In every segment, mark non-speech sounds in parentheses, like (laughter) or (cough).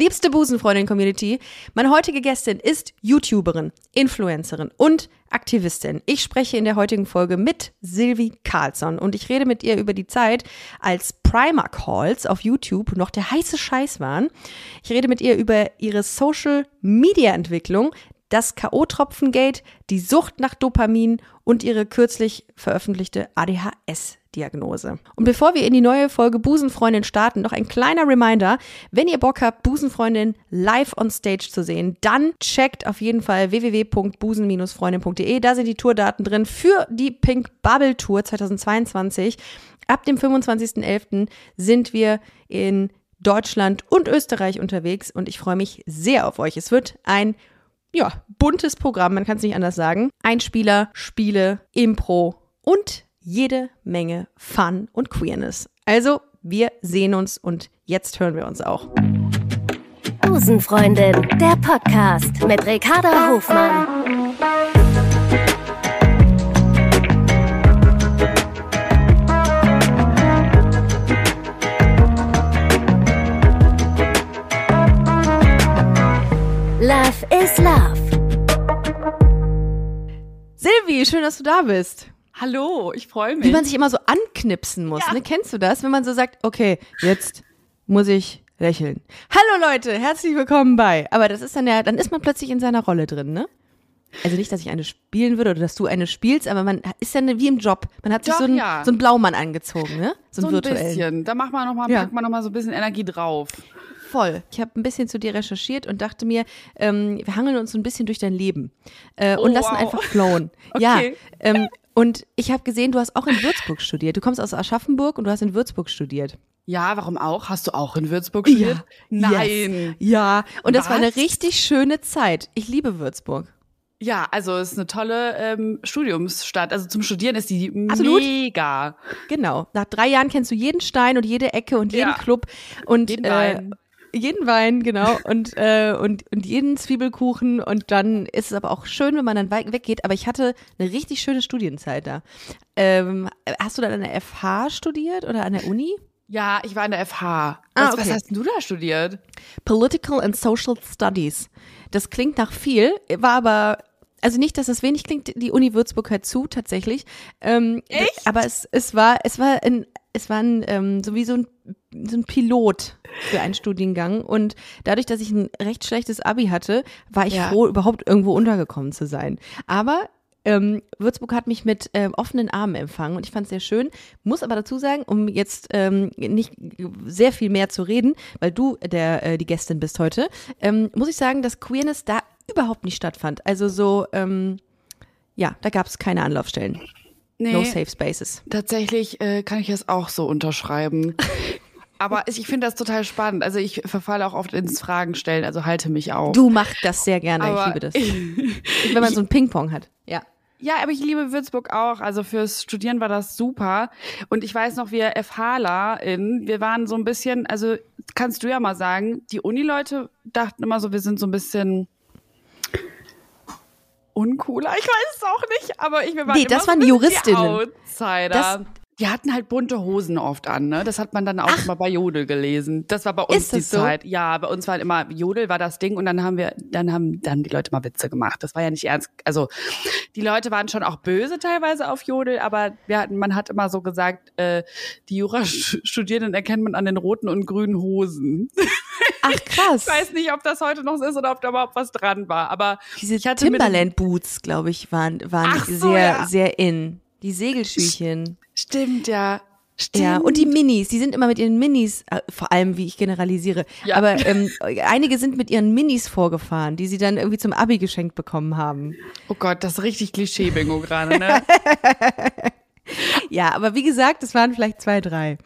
Liebste Busenfreundin-Community, meine heutige Gästin ist YouTuberin, Influencerin und Aktivistin. Ich spreche in der heutigen Folge mit Silvi Carlsson und ich rede mit ihr über die Zeit, als Primark Halls auf YouTube noch der heiße Scheiß waren. Ich rede mit ihr über ihre Social Media Entwicklung, das K.O.-Tropfengate, die Sucht nach Dopamin und ihre kürzlich veröffentlichte ADHS. Diagnose. Und bevor wir in die neue Folge Busenfreundin starten, noch ein kleiner Reminder. Wenn ihr Bock habt, Busenfreundin live on stage zu sehen, dann checkt auf jeden Fall www.busen-freundin.de. Da sind die Tourdaten drin für die Pink Bubble Tour 2022. Ab dem 25.11. sind wir in Deutschland und Österreich unterwegs und ich freue mich sehr auf euch. Es wird ein ja, buntes Programm, man kann es nicht anders sagen. Einspieler, Spiele, Impro und jede Menge Fun und Queerness. Also, wir sehen uns und jetzt hören wir uns auch. Busenfreundin, der Podcast mit Ricarda Hofmann. Love is Love. Silvi, schön, dass du da bist. Hallo, ich freue mich. Wie man sich immer so anknipsen muss, Ja. ne? Kennst du das? Wenn man so sagt, okay, jetzt muss ich lächeln. Hallo Leute, herzlich willkommen bei. Aber das ist dann ja, dann ist man plötzlich in seiner Rolle drin, ne? Also nicht, dass ich eine spielen würde oder dass du eine spielst, aber man ist ja wie im Job. Man hat sich Doch, so einen, ja. so einen Blaumann angezogen, ne? So so einen ein virtuellen. bisschen. Da macht man noch mal, Ja. packt man noch mal so ein bisschen Energie drauf. Voll. Ich habe ein bisschen zu dir recherchiert und dachte mir, ähm, wir hangeln uns ein bisschen durch dein Leben äh, und Oh, lassen wow. einfach flowen. (laughs) Okay. Ja. Ähm, und ich habe gesehen, du hast auch in Würzburg studiert. Du kommst aus Aschaffenburg und du hast in Würzburg studiert. Ja, warum auch? Hast du auch in Würzburg studiert? Nein. Yes. Ja. Und das war eine Was? richtig schöne Zeit. Ich liebe Würzburg. Ja, also es ist eine tolle ähm, Studiumsstadt. Also zum Studieren ist die Absolut. mega. Genau. Nach drei Jahren kennst du jeden Stein und jede Ecke und jeden Ja. Club und Jeden äh. Jeden Wein, genau, und, äh, und, und jeden Zwiebelkuchen. Und dann ist es aber auch schön, wenn man dann weit weggeht. Aber ich hatte eine richtig schöne Studienzeit da. Ähm, hast du dann an der FH studiert oder an der Uni? Ja, ich war in der FH. Ah, was, was okay. hast denn du da studiert? Political and Social Studies. Das klingt nach viel, war aber, also nicht, dass es wenig klingt, die Uni Würzburg hört zu, tatsächlich. Ähm, Echt? Aber es, es war, es war ein, es war ein, ähm, so wie so ein, so ein Pilot für einen Studiengang. Und dadurch, dass ich ein recht schlechtes Abi hatte, war ich Ja. froh, überhaupt irgendwo untergekommen zu sein. Aber ähm, Würzburg hat mich mit ähm, offenen Armen empfangen und ich fand es sehr schön. Muss aber dazu sagen, um jetzt ähm, nicht sehr viel mehr zu reden, weil du der äh, die Gästin bist heute, ähm, muss ich sagen, dass Queerness da überhaupt nicht stattfand. Also so, ähm, ja, da gab es keine Anlaufstellen. Nee, No safe spaces. tatsächlich äh, kann ich es auch so unterschreiben. (laughs) Aber ich finde das total spannend. Also ich verfalle auch oft ins Fragen stellen, also halte mich auch. Du machst das sehr gerne, ich Aber- liebe das. (laughs) Wenn man so ein Ping-Pong hat. Ja. Ja, aber ich liebe Würzburg auch. Also fürs Studieren war das super. Und ich weiß noch, wir FHlerInnen, wir waren so ein bisschen, also kannst du ja mal sagen, die Unileute dachten immer so, wir sind so ein bisschen uncooler. Ich weiß es auch nicht, aber ich wir waren Nee, das waren bisschen die Juristinnen. Outsider. Das- die hatten halt bunte Hosen oft an, ne? Das hat man dann auch immer bei Jodel gelesen. Das war bei uns Ist die so? Zeit. Ja, bei uns war halt immer Jodel war das Ding und dann haben wir, dann haben dann die Leute mal Witze gemacht. Das war ja nicht ernst. Also die Leute waren schon auch böse teilweise auf Jodel, aber wir hatten, man hat immer so gesagt, äh, die Jurastudierenden erkennt man an den roten und grünen Hosen. Ach (laughs) krass. Ich weiß nicht, ob das heute noch so ist oder ob da überhaupt was dran war, aber Diese Timberland Boots, glaube ich, waren, waren Ach so, sehr, ja. sehr in. Die Segelschüchen. Stimmt ja. Stimmt. Ja, und die Minis, die sind immer mit ihren Minis, äh, vor allem wie ich generalisiere, Ja. aber ähm, (laughs) einige sind mit ihren Minis vorgefahren, die sie dann irgendwie zum Abi geschenkt bekommen haben. Oh Gott, das ist richtig Klischee-Bingo gerade, ne? (laughs) Ja, aber wie gesagt, es waren vielleicht zwei, drei.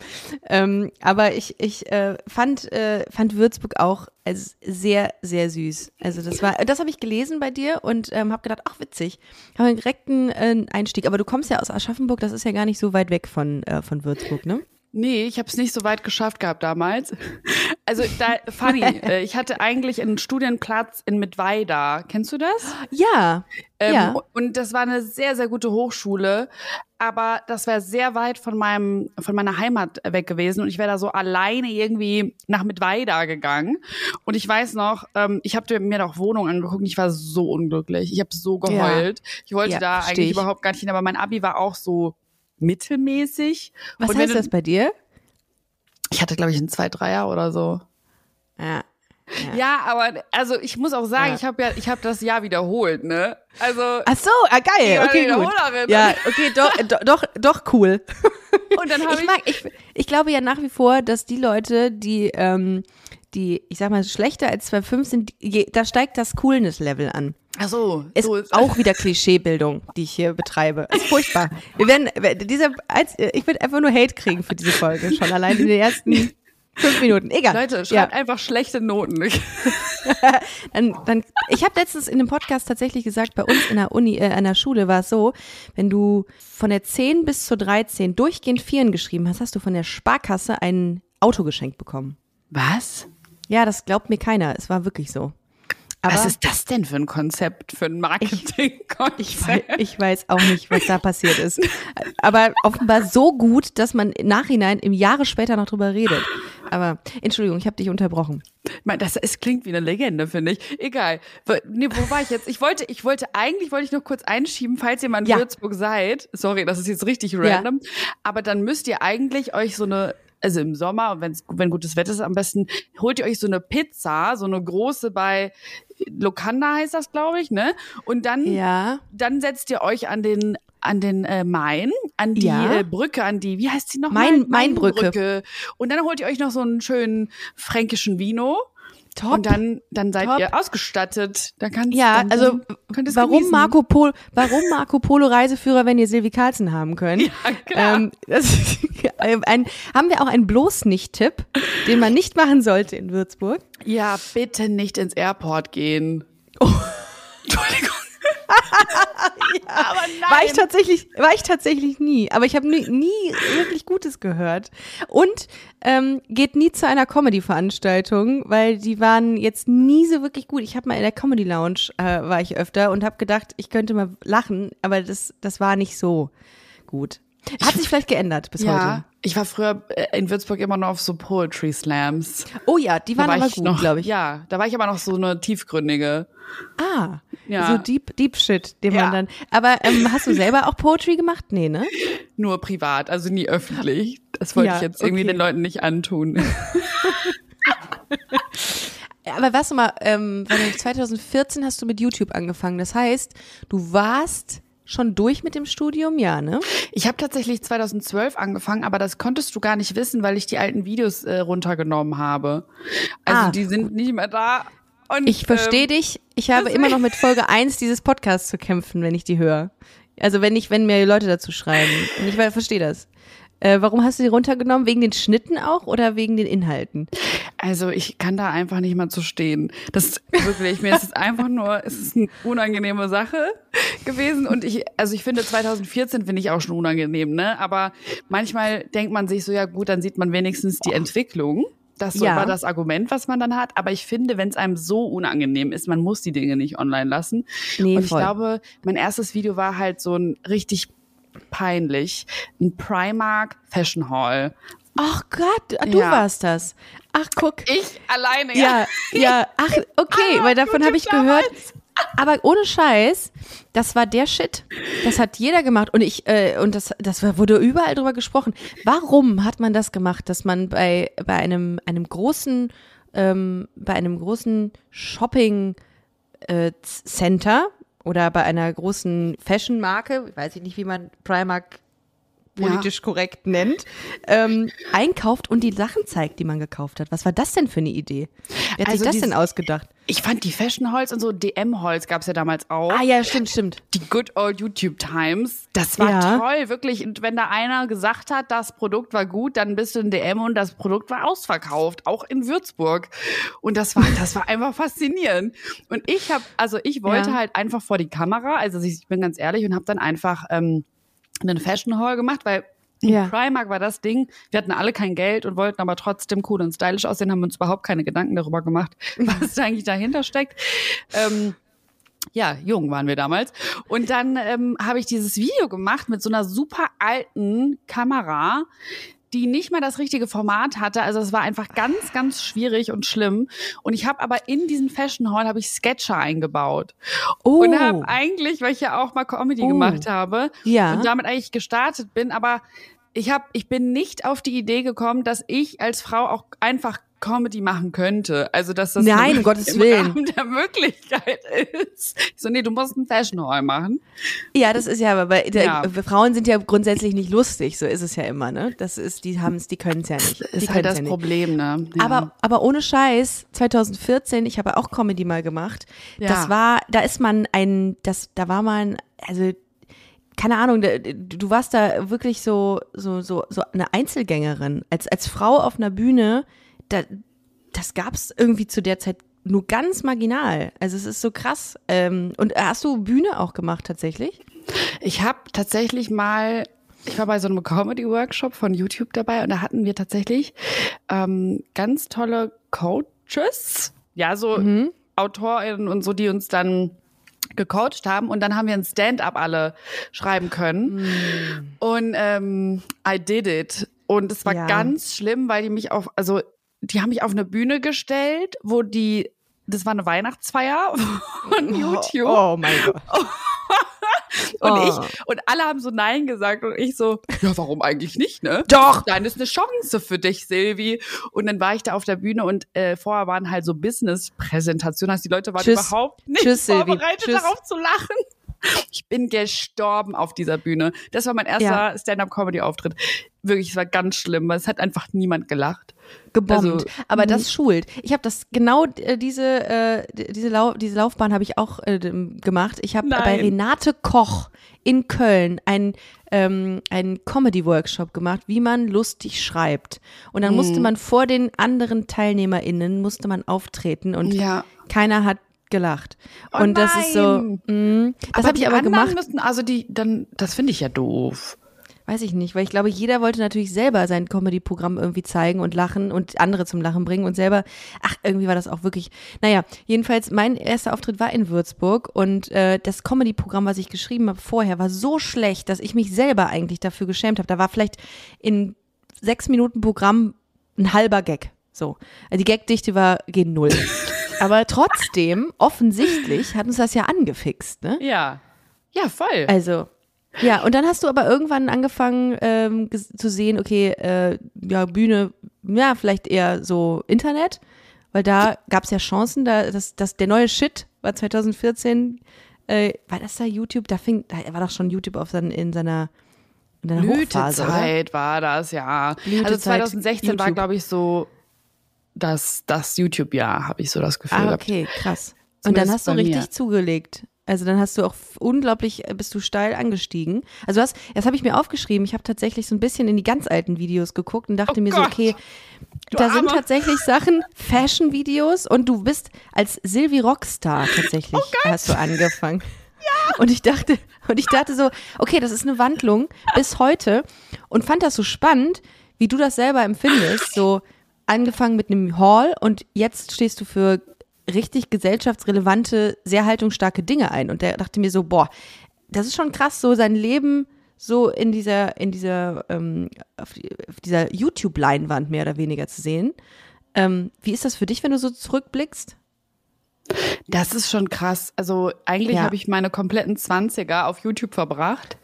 Ähm, aber ich, ich äh, fand, äh, fand Würzburg auch sehr, sehr süß. Also das war, das habe ich gelesen bei dir und ähm, habe gedacht, ach witzig, habe einen direkten äh, Einstieg. Aber du kommst ja aus Aschaffenburg, das ist ja gar nicht so weit weg von, äh, von Würzburg, ne? Nee, ich habe es nicht so weit geschafft gehabt damals. (laughs) Also da funny, (laughs) äh, ich hatte eigentlich einen Studienplatz in Mittweida. Kennst du das? Ja. Ähm, ja. Und das war eine sehr, sehr gute Hochschule. Aber das wäre sehr weit von meinem, von meiner Heimat weg gewesen. Und ich wäre da so alleine irgendwie nach Mittweida gegangen. Und ich weiß noch, ähm, ich habe mir noch Wohnungen angeguckt und ich war so unglücklich. Ich habe so geheult. Ich wollte Ja, da eigentlich ich. überhaupt gar nicht hin, aber mein Abi war auch so mittelmäßig. Was und heißt du- das bei dir? Ich hatte, glaube ich, einen 2-3er oder so. Ja. Ja, aber also ich muss auch sagen, Ja. ich habe ja, ich habe das Jahr wiederholt, ne? Also Ach so, ah, geil. Okay, gut. Ja, okay, doch, äh, doch, doch, doch cool. (laughs) und dann habe Ich ich, mag, ich, ich glaube ja nach wie vor, dass die Leute, die, ähm, die, ich sag mal, schlechter als 2,5 sind, je, da steigt das Coolness-Level an. Ach so, Ist so ist auch wieder Klischeebildung, die ich hier betreibe. Ist furchtbar. Wir werden, dieser, ich will einfach nur Hate kriegen für diese Folge, schon allein in den ersten fünf Minuten. Egal. Leute, schreibt einfach schlechte Noten. (laughs) Dann, dann, ich habe letztens in einem Podcast tatsächlich gesagt, bei uns in der Uni, äh, an der Schule war es so, wenn du von der 10 bis zur 13 durchgehend Vieren geschrieben hast, hast du von der Sparkasse ein Auto geschenkt bekommen. Was? Ja, das glaubt mir keiner. Es war wirklich so. Aber Was ist das denn für ein Konzept, für ein Marketing-Konzept? ich, wei- ich weiß auch nicht, was da passiert ist. Aber offenbar so gut, dass man im Nachhinein im Jahre später noch drüber redet. Aber Entschuldigung, ich habe dich unterbrochen. Ich das es klingt wie eine Legende, finde ich. Egal. Wo- Nee, wo war ich jetzt? Ich wollte, ich wollte, eigentlich wollte ich noch kurz einschieben, falls ihr mal in Ja. Würzburg seid. Sorry, das ist jetzt richtig random. Aber dann müsst ihr eigentlich euch so eine, also im Sommer, wenn's, wenn gutes Wetter ist, am besten holt ihr euch so eine Pizza, so eine große bei Lokanda heißt das, glaube ich, ne? Und dann Ja. dann setzt ihr euch an den an den äh, Main, an die Ja. äh, Brücke, an die, wie heißt sie noch Main-? Mainbrücke. Mainbrücke. Und dann holt ihr euch noch so einen schönen fränkischen Vino. Top. Und dann, dann seid Top. ihr ausgestattet. Dann kannst Ja, dann, also ihr's warum genießen. Marco Polo, warum Marco Polo Reiseführer, wenn ihr Silvi Carlsen haben könnt? Ja, klar. Ähm, das (laughs) ein, haben wir auch einen bloß nicht Tipp, den man nicht machen sollte in Würzburg? Ja, bitte nicht ins Airport gehen. Oh. (laughs) Entschuldigung. (laughs) (laughs) Aber nein. War ich tatsächlich, war ich tatsächlich nie. Aber ich habe nie, nie wirklich Gutes gehört. Und ähm, geht nie zu einer Comedy-Veranstaltung, weil die waren jetzt nie so wirklich gut. Ich habe mal in der Comedy Lounge äh, war ich öfter und habe gedacht, ich könnte mal lachen, aber das, das war nicht so gut. Hat sich vielleicht geändert bis ja, heute. ich war früher äh, in Würzburg immer noch auf so Poetry Slams. Oh ja, die waren war aber gut, noch, glaube ich. Ja, da war ich aber noch so eine tiefgründige. Ah, Ja. so deep, deep shit, den Ja. man dann. Aber ähm, hast du (laughs) selber auch Poetry gemacht? Nee, ne? Nur privat, also nie öffentlich. Das wollte Ja, ich jetzt irgendwie okay. den Leuten nicht antun. (laughs) Aber warst du mal, ähm, warte, 2014 hast du mit YouTube angefangen. Das heißt, du warst schon durch mit dem Studium, ja, ne? Ich habe tatsächlich 2012 angefangen, aber das konntest du gar nicht wissen, weil ich die alten Videos äh, runtergenommen habe. Also Ah, die sind nicht mehr da. Und, Ich verstehe ähm, dich. Ich habe immer noch mit Folge (laughs) 1 dieses Podcasts zu kämpfen, wenn ich die höre. Also wenn ich, wenn mir Leute dazu schreiben. Und ich verstehe das. Äh, warum hast du die runtergenommen? Wegen den Schnitten auch oder wegen den Inhalten? Also ich kann da einfach nicht mal zu stehen. Das ist wirklich, mir ist es einfach nur, es ist eine unangenehme Sache gewesen. Und ich, also ich finde 2014 finde ich auch schon unangenehm, ne? Aber manchmal denkt man sich so, ja gut, dann sieht man wenigstens die Entwicklung. Das Ja. immer das Argument, was man dann hat. Aber ich finde, wenn es einem so unangenehm ist, man muss die Dinge nicht online lassen. Nee, Und ich voll. glaube, mein erstes Video war halt so ein richtig peinlich. Ein Primark Fashion Haul. Ach Gott, du Ja. warst das. Ach, guck. Ich alleine, Ja, ja, ach, okay, weil davon habe ich gehört. Aber ohne Scheiß, das war der Shit. Das hat jeder gemacht und ich äh, und das das wurde überall drüber gesprochen. Warum hat man das gemacht, dass man bei bei einem einem großen ähm, bei einem großen Shopping äh, Center oder bei einer großen Fashion Marke, weiß ich nicht, wie man Primark politisch korrekt nennt, ähm, einkauft und die Sachen zeigt, die man gekauft hat. Was war das denn für eine Idee? Wer hat Also sich das dies- denn ausgedacht? Ich fand die Fashion Halls und so DM Halls gab's ja damals auch. Ah ja, stimmt, stimmt. Die Good Old YouTube Times. Das war Ja. toll, wirklich. Und wenn da einer gesagt hat, das Produkt war gut, dann bist du in DM und das Produkt war ausverkauft, auch in Würzburg. Und das war, das war einfach faszinierend. Und ich habe, also ich wollte Ja. halt einfach vor die Kamera, also ich bin ganz ehrlich und habe dann einfach ähm, einen Fashion Hall gemacht, weil Ja. Primark war das Ding. Wir hatten alle kein Geld und wollten aber trotzdem cool und stylisch aussehen, haben uns überhaupt keine Gedanken darüber gemacht, was da eigentlich dahinter steckt. Ähm, ja, jung waren wir damals. Und dann ähm, habe ich dieses Video gemacht mit so einer super alten Kamera, die nicht mal das richtige Format hatte. Also es war einfach ganz, ganz schwierig und schlimm. Und ich habe aber in diesen Fashion Hall habe ich Sketcher eingebaut Oh. und habe eigentlich, weil ich ja auch mal Comedy Oh. gemacht habe Ja. und damit eigentlich gestartet bin, aber ich habe, ich bin nicht auf die Idee gekommen, dass ich als Frau auch einfach Comedy machen könnte. Also dass das Nein, um (laughs) Gottes im Willen. Rahmen der Möglichkeit ist. Ich so, nee, du musst einen Fashion Hall machen. Ja, das ist ja, aber der, Ja. Frauen sind ja grundsätzlich nicht lustig, so ist es ja immer, ne? Das ist, die haben es, die können es ja nicht. ist die halt das ja. Problem, ne? Ja. Aber, aber ohne Scheiß, 2014, ich habe auch Comedy mal gemacht. Das war, da ist man ein, das, da war man, also keine Ahnung, du warst da wirklich so, so, so, so eine Einzelgängerin. Als, als Frau auf einer Bühne, da, das gab's irgendwie zu der Zeit nur ganz marginal. Also es ist so krass. Ähm, und hast du Bühne auch gemacht tatsächlich? Ich habe tatsächlich mal, ich war bei so einem Comedy-Workshop von YouTube dabei und da hatten wir tatsächlich ähm, ganz tolle Coaches, ja, so AutorInnen und so, die uns dann gecoacht haben und dann haben wir ein Stand-up alle schreiben können. Und ähm, I did it. Und es war Ja. ganz schlimm, weil die mich auf, also die haben mich auf eine Bühne gestellt, wo die, das war eine Weihnachtsfeier (laughs) von YouTube. Oh, mein Gott. (laughs) (laughs) Und Oh. ich, und alle haben so Nein gesagt und ich so, ja, warum eigentlich nicht, ne? Doch. Dann ist eine Chance für dich, Silvi. Und dann war ich da auf der Bühne und äh, vorher waren halt so Business-Präsentationen, also die Leute waren Tschüss. überhaupt nicht Tschüss, vorbereitet Tschüss. darauf zu lachen. Ich bin gestorben auf dieser Bühne. Das war mein erster Ja. Stand-up-Comedy-Auftritt. Wirklich, es war ganz schlimm, weil es hat einfach niemand gelacht. gebombt. Also, aber das schult. Ich habe das genau äh, diese äh, diese, Lau diese Laufbahn habe ich auch äh, gemacht. Ich habe bei Renate Koch in Köln ein ähm, einen Comedy Workshop gemacht, wie man lustig schreibt. Und dann Mhm. musste man vor den anderen TeilnehmerInnen musste man auftreten und Ja. keiner hat gelacht. Oh und das ist so, mh, das habe ich aber gemacht. Müssten, also die, dann, das finde ich ja doof. Weiß ich nicht, weil ich glaube, jeder wollte natürlich selber sein Comedy-Programm irgendwie zeigen und lachen und andere zum Lachen bringen und selber, ach, irgendwie war das auch wirklich, naja, jedenfalls, mein erster Auftritt war in Würzburg und äh, das Comedy-Programm, was ich geschrieben habe vorher, war so schlecht, dass ich mich selber eigentlich dafür geschämt habe. Da war vielleicht in sechs Minuten Programm ein halber Gag. So. Also die Gagdichte war gegen null. (laughs) Aber trotzdem, offensichtlich, hat uns das ja angefixt, ne? Ja. Ja, voll. Also, ja, und dann hast du aber irgendwann angefangen ähm, zu sehen, okay, äh, ja, Bühne, ja, vielleicht eher so Internet, weil da gab es ja Chancen, da, das, das, der neue Shit war 2014, äh, war das da YouTube? Da fing, da war doch schon YouTube auf sein, in seiner, in seiner Hochphase, oder? Blütezeit war das, ja. Blütezeit, also 2016 war, YouTube. glaube ich, so das, das YouTube-Jahr, habe ich so das Gefühl Ah, gehabt. okay, krass. Und dann hast du richtig mir. zugelegt. Also dann hast du auch unglaublich, äh, bist du steil angestiegen. Also das, das habe ich mir aufgeschrieben. Ich habe tatsächlich so ein bisschen in die ganz alten Videos geguckt und dachte Oh mir so, Gott. okay, Du da sind Arme. tatsächlich Sachen, Fashion-Videos und du bist als Silvi Rockstar tatsächlich Oh hast du angefangen. (laughs) Ja. Und ich dachte, und ich dachte so, okay, das ist eine Wandlung bis heute und fand das so spannend, wie du das selber empfindest. So angefangen mit einem Hall und jetzt stehst du für richtig gesellschaftsrelevante, sehr haltungsstarke Dinge ein. Und der dachte mir so, boah, das ist schon krass, so sein Leben so in dieser, in dieser, ähm, auf, die- auf dieser YouTube-Leinwand mehr oder weniger zu sehen. Ähm, wie ist das für dich, wenn du so zurückblickst? Das ist schon krass. Also eigentlich Ja. habe ich meine kompletten Zwanziger auf YouTube verbracht.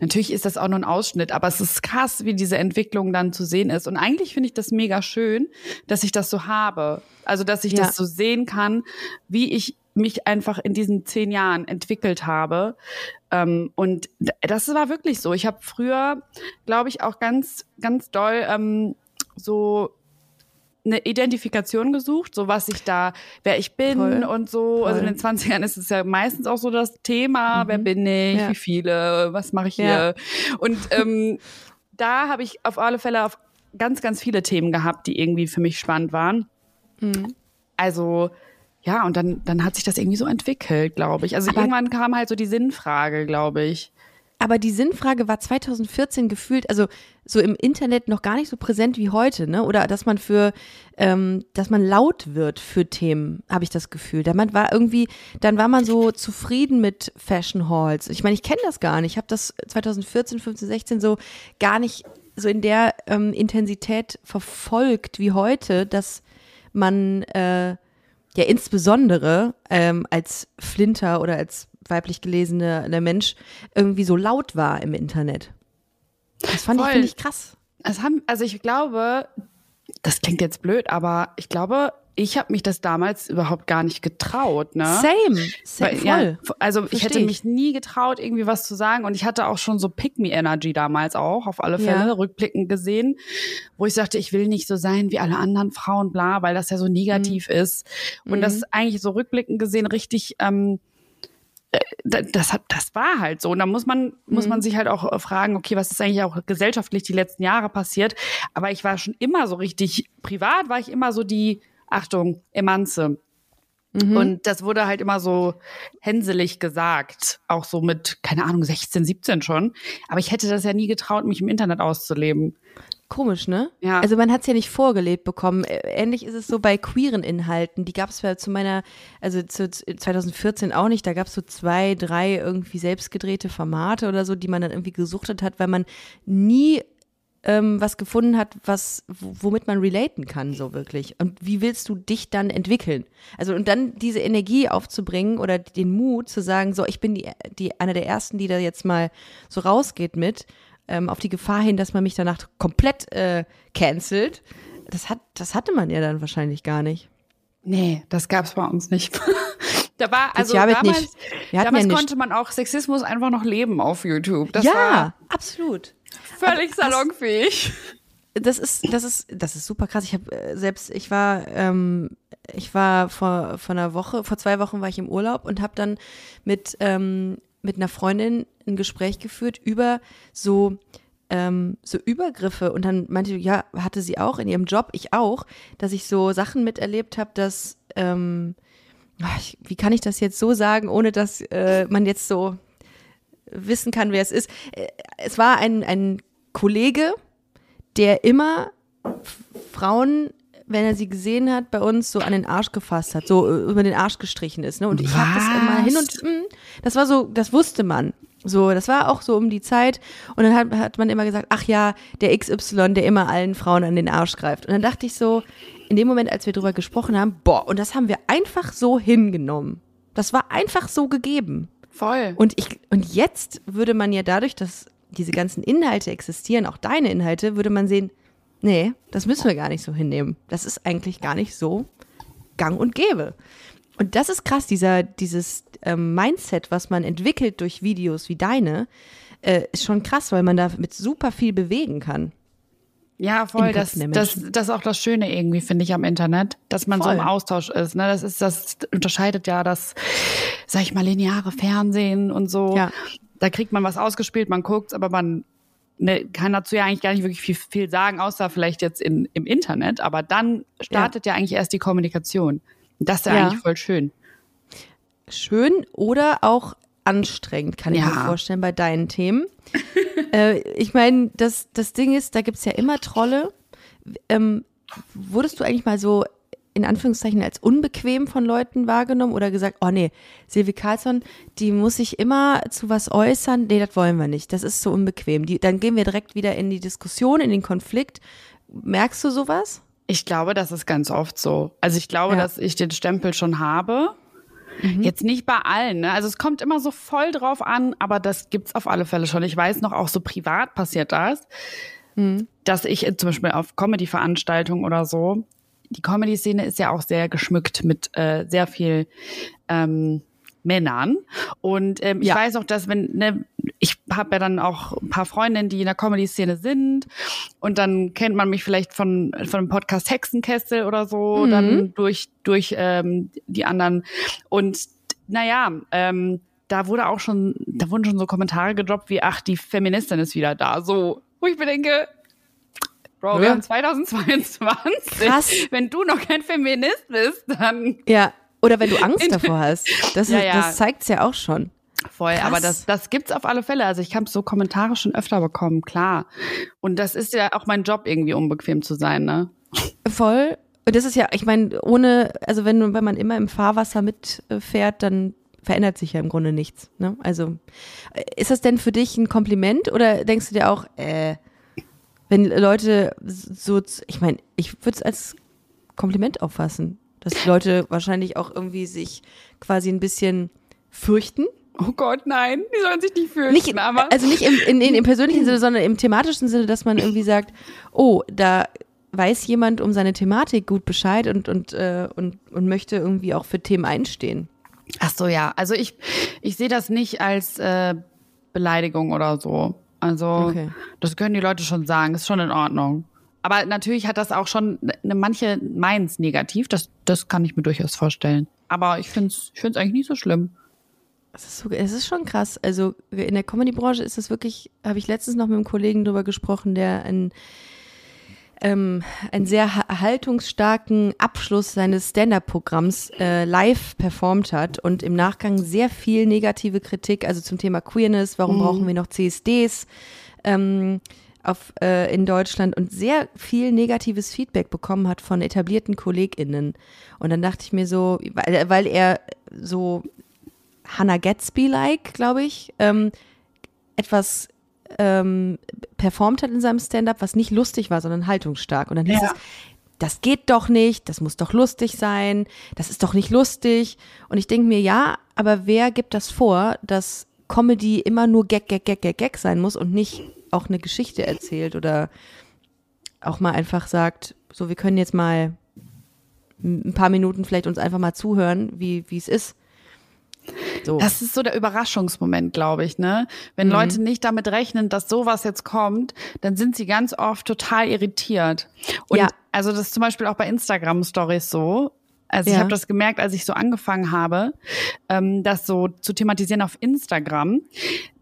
Natürlich ist das auch nur ein Ausschnitt, aber es ist krass, wie diese Entwicklung dann zu sehen ist. Und eigentlich finde ich das mega schön, dass ich das so habe. Also dass ich Ja. das so sehen kann, wie ich mich einfach in diesen zehn Jahren entwickelt habe. Ähm, und das war wirklich so. Ich habe früher, glaube ich, auch ganz, ganz doll ähm, so eine Identifikation gesucht, so was ich da, wer ich bin Voll. und so. Also in Voll. den 20ern ist es ja meistens auch so das Thema, wer bin ich, Ja. wie viele, was mache ich Ja. hier. Und ähm, da habe ich auf alle Fälle auf ganz, ganz viele Themen gehabt, die irgendwie für mich spannend waren. Mhm. Also ja, und dann, dann hat sich das irgendwie so entwickelt, glaube ich. Also Aber- irgendwann kam halt so die Sinnfrage, glaube ich. Aber die Sinnfrage war 2014 gefühlt, also so im Internet noch gar nicht so präsent wie heute, ne? Oder dass man für, ähm, dass man laut wird für Themen, habe ich das Gefühl. Da man war irgendwie, dann war man so zufrieden mit Fashion Halls. Ich meine, ich kenne das gar nicht. Ich habe das 2014, 15, 16 so gar nicht so in der ähm, Intensität verfolgt wie heute, dass man äh, ja insbesondere ähm, als Flinter oder als weiblich gelesener Mensch irgendwie so laut war im Internet. Das fand Voll. ich, finde ich krass. Es haben, also ich glaube, das klingt jetzt blöd, aber ich glaube, ich habe mich das damals überhaupt gar nicht getraut, ne? Same, same voll. Ja, also Versteh ich hätte mich nie getraut, irgendwie was zu sagen und ich hatte auch schon so Pick-me-Energy damals auch, auf alle Fälle, ja. rückblickend gesehen, wo ich sagte, ich will nicht so sein wie alle anderen Frauen, bla, weil das ja so negativ mhm. ist. Und mhm. das ist eigentlich so rückblickend gesehen richtig ähm, äh, das, hat, das war halt so. Und da muss man, muss man mhm. sich halt auch äh, fragen, okay, was ist eigentlich auch gesellschaftlich die letzten Jahre passiert? Aber ich war schon immer so richtig, privat war ich immer so die, Achtung, Emanze. Mhm. Und das wurde halt immer so hänselig gesagt, auch so mit, keine Ahnung, 16, 17 schon. Aber ich hätte das ja nie getraut, mich im Internet auszuleben. Komisch, ne? Ja. Also man hat es ja nicht vorgelebt bekommen. Ähnlich ist es so bei queeren Inhalten. Die gab es ja zu meiner, also zu 2014 auch nicht. Da gab es so zwei, drei irgendwie selbstgedrehte Formate oder so, die man dann irgendwie gesuchtet hat, weil man nie ähm, was gefunden hat, was, womit man relaten kann, so wirklich. Und wie willst du dich dann entwickeln? Also, und dann diese Energie aufzubringen oder den Mut zu sagen, so, ich bin die, die, einer der ersten, die da jetzt mal so rausgeht mit, ähm, auf die Gefahr hin, dass man mich danach komplett äh, cancelt. Das hat, das hatte man ja dann wahrscheinlich gar nicht. Nee, das gab's bei uns nicht. (laughs) da war, also damals, nicht. damals ja konnte man auch Sexismus einfach noch leben auf YouTube. Das ja, war absolut. Völlig salonfähig. Das ist, das ist, das ist super krass. Ich habe äh, selbst, ich war, ähm, ich war vor, vor einer Woche, vor zwei Wochen war ich im Urlaub und habe dann mit ähm, mit einer Freundin ein Gespräch geführt über so ähm, so Übergriffe und dann meinte ja hatte sie auch in ihrem Job, ich auch, dass ich so Sachen miterlebt habe, dass ähm, wie kann ich das jetzt so sagen, ohne dass äh, man jetzt so wissen kann, wer es ist. Äh, es war ein, ein Kollege, der immer Frauen wenn er sie gesehen hat, bei uns so an den Arsch gefasst hat, so äh, über den Arsch gestrichen ist. Ne? Und ich habe das immer hin und mh, hm, das war so, das wusste man. So, das war auch so um die Zeit. Und dann hat, hat man immer gesagt, ach ja, der XY, der immer allen Frauen an den Arsch greift. Und dann dachte ich so, in dem Moment, als wir drüber gesprochen haben, boah, und das haben wir einfach so hingenommen. Das war einfach so gegeben. Voll. Und ich, und jetzt würde man ja dadurch, dass diese ganzen Inhalte existieren, auch deine Inhalte, würde man sehen, Nee, das müssen wir gar nicht so hinnehmen. Das ist eigentlich gar nicht so gang und gäbe. Und das ist krass, dieser, dieses ähm, Mindset, was man entwickelt durch Videos wie deine, äh, ist schon krass, weil man damit super viel bewegen kann. Ja, voll. Das, das, das ist auch das Schöne irgendwie, finde ich, am Internet, dass man voll. so im Austausch ist. Ne? Das ist, das unterscheidet ja das, sag ich mal, lineare Fernsehen und so. Ja. Da kriegt man was ausgespielt, man guckt, aber man ne, kann dazu ja eigentlich gar nicht wirklich viel, viel sagen, außer vielleicht jetzt in, im Internet. Aber dann startet ja, ja eigentlich erst die Kommunikation. das ist ja, ja, eigentlich voll schön. Schön oder auch anstrengend, kann ich ja. mir vorstellen, bei deinen Themen. (laughs) äh, ich meine, das, das Ding ist, da gibt es ja immer Trolle. Ähm, wurdest du eigentlich mal so in Anführungszeichen als unbequem von Leuten wahrgenommen oder gesagt, oh nee, Silvi Carlsson, die muss sich immer zu was äußern, nee, das wollen wir nicht, das ist so unbequem. Die, dann gehen wir direkt wieder in die Diskussion, in den Konflikt. Merkst du sowas? Ich glaube, das ist ganz oft so. Also ich glaube, ja. dass ich den Stempel schon habe. Mhm. Jetzt nicht bei allen, ne? Also es kommt immer so voll drauf an, aber das gibt's auf alle Fälle schon. Ich weiß noch, auch so privat passiert das, mhm. dass ich zum Beispiel auf Comedy-Veranstaltungen oder so die Comedy-Szene ist ja auch sehr geschmückt mit äh, sehr viel ähm, Männern. Und ähm, ich ja. weiß auch, dass wenn, ne, ich habe ja dann auch ein paar Freundinnen, die in der Comedy-Szene sind. Und dann kennt man mich vielleicht von, von dem Podcast Hexenkessel oder so, mhm. dann durch, durch ähm, die anderen. Und naja, ähm, da wurde auch schon, da wurden schon so Kommentare gedroppt wie, ach, die Feministin ist wieder da. So, wo ich mir denke, Bro, ja. wir haben 2022. Krass. Wenn du noch kein Feminist bist, dann. Ja, oder wenn du Angst (laughs) davor hast. Das, ja, ja. das zeigt's ja auch schon. Voll, Krass. aber das, das gibt's auf alle Fälle. Also ich habe so Kommentare schon öfter bekommen, klar. Und das ist ja auch mein Job, irgendwie unbequem zu sein, ne? Voll. Und das ist ja, ich meine, ohne, also wenn, wenn man immer im Fahrwasser mitfährt, dann verändert sich ja im Grunde nichts. Ne? Also äh, ist das denn für dich ein Kompliment oder denkst du dir auch, äh, wenn Leute so, ich meine, ich würde es als Kompliment auffassen, dass Leute wahrscheinlich auch irgendwie sich quasi ein bisschen fürchten. Oh Gott, nein, die sollen sich nicht fürchten, Nicht, aber. also nicht im, in, in, im persönlichen Sinne, sondern im thematischen Sinne, dass man irgendwie sagt, oh, da weiß jemand um seine Thematik gut Bescheid und, und, äh, und, und möchte irgendwie auch für Themen einstehen. Ach so, ja. Also ich, ich sehe das nicht als äh, Beleidigung oder so. Also Okay. das können die Leute schon sagen, ist schon in Ordnung. Aber natürlich hat das auch schon, ne, manche meinen es negativ, das, das kann ich mir durchaus vorstellen. Aber ich finde es ich find's eigentlich nicht so schlimm. Es ist, so, es ist schon krass. Also in der Comedy-Branche ist es wirklich, habe ich letztens noch mit einem Kollegen drüber gesprochen, der ein ähm, einen sehr ha- haltungsstarken Abschluss seines Stand-up-Programms äh, live performt hat und im Nachgang sehr viel negative Kritik, also zum Thema Queerness, warum brauchen wir noch CSDs ähm, auf, äh, in Deutschland und sehr viel negatives Feedback bekommen hat von etablierten KollegInnen. Und dann dachte ich mir so, weil, weil er so Hannah Gatsby-like, glaube ich, ähm, etwas ähm, performt hat in seinem Stand-up, was nicht lustig war, sondern haltungsstark. Und dann hieß Ja. es, das geht doch nicht, das muss doch lustig sein, das ist doch nicht lustig. Und ich denke mir, ja, aber wer gibt das vor, dass Comedy immer nur Gag, Gag, Gag, Gag, Gag sein muss und nicht auch eine Geschichte erzählt oder auch mal einfach sagt, so, wir können jetzt mal ein paar Minuten vielleicht uns einfach mal zuhören, wie wie es ist. So. Das ist so der Überraschungsmoment, glaube ich, ne? Wenn Mhm. Leute nicht damit rechnen, dass sowas jetzt kommt, dann sind sie ganz oft total irritiert. Und Ja. also das ist zum Beispiel auch bei Instagram-Stories so. Also ich Ja. habe das gemerkt, als ich so angefangen habe, ähm, das so zu thematisieren auf Instagram.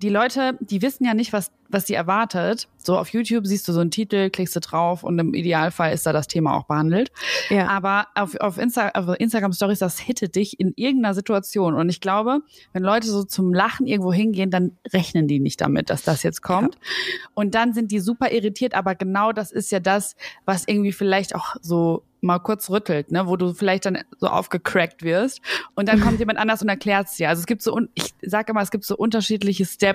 Die Leute, die wissen ja nicht, was, was sie erwartet. So auf YouTube siehst du so einen Titel, klickst du drauf und im Idealfall ist da das Thema auch behandelt. Ja. Aber auf, auf, Insta, auf Instagram Stories, das hittet dich in irgendeiner Situation. Und ich glaube, wenn Leute so zum Lachen irgendwo hingehen, dann rechnen die nicht damit, dass das jetzt kommt. Und dann sind die super irritiert. Aber genau das ist ja das, was irgendwie vielleicht auch so mal kurz rüttelt, ne, wo du vielleicht dann so aufgecrackt wirst und dann kommt jemand anders und erklärt es dir. Also es gibt so, ich sage immer, es gibt so unterschiedliche Steps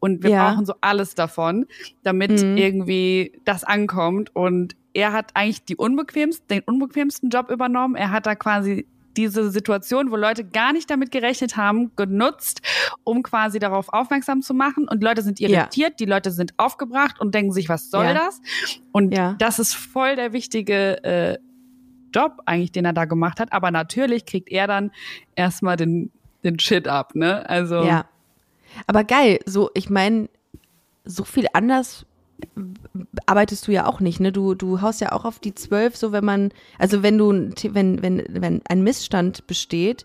und wir Ja. brauchen so alles davon, damit Mhm. irgendwie das ankommt und er hat eigentlich die unbequemsten, den unbequemsten Job übernommen. Er hat da quasi diese Situation, wo Leute gar nicht damit gerechnet haben, genutzt, um quasi darauf aufmerksam zu machen. Und Leute sind Ja. irritiert, die Leute sind aufgebracht und denken sich, was soll Ja. das? Und Ja. das ist voll der wichtige äh, Job eigentlich, den er da gemacht hat. Aber natürlich kriegt er dann erstmal den, den Shit ab, ne? Also Ja. Aber geil, so, ich meine, so viel anders arbeitest du ja auch nicht, ne? Du, du haust ja auch auf die zwölf, so wenn man, also wenn du, wenn, wenn, wenn ein Missstand besteht,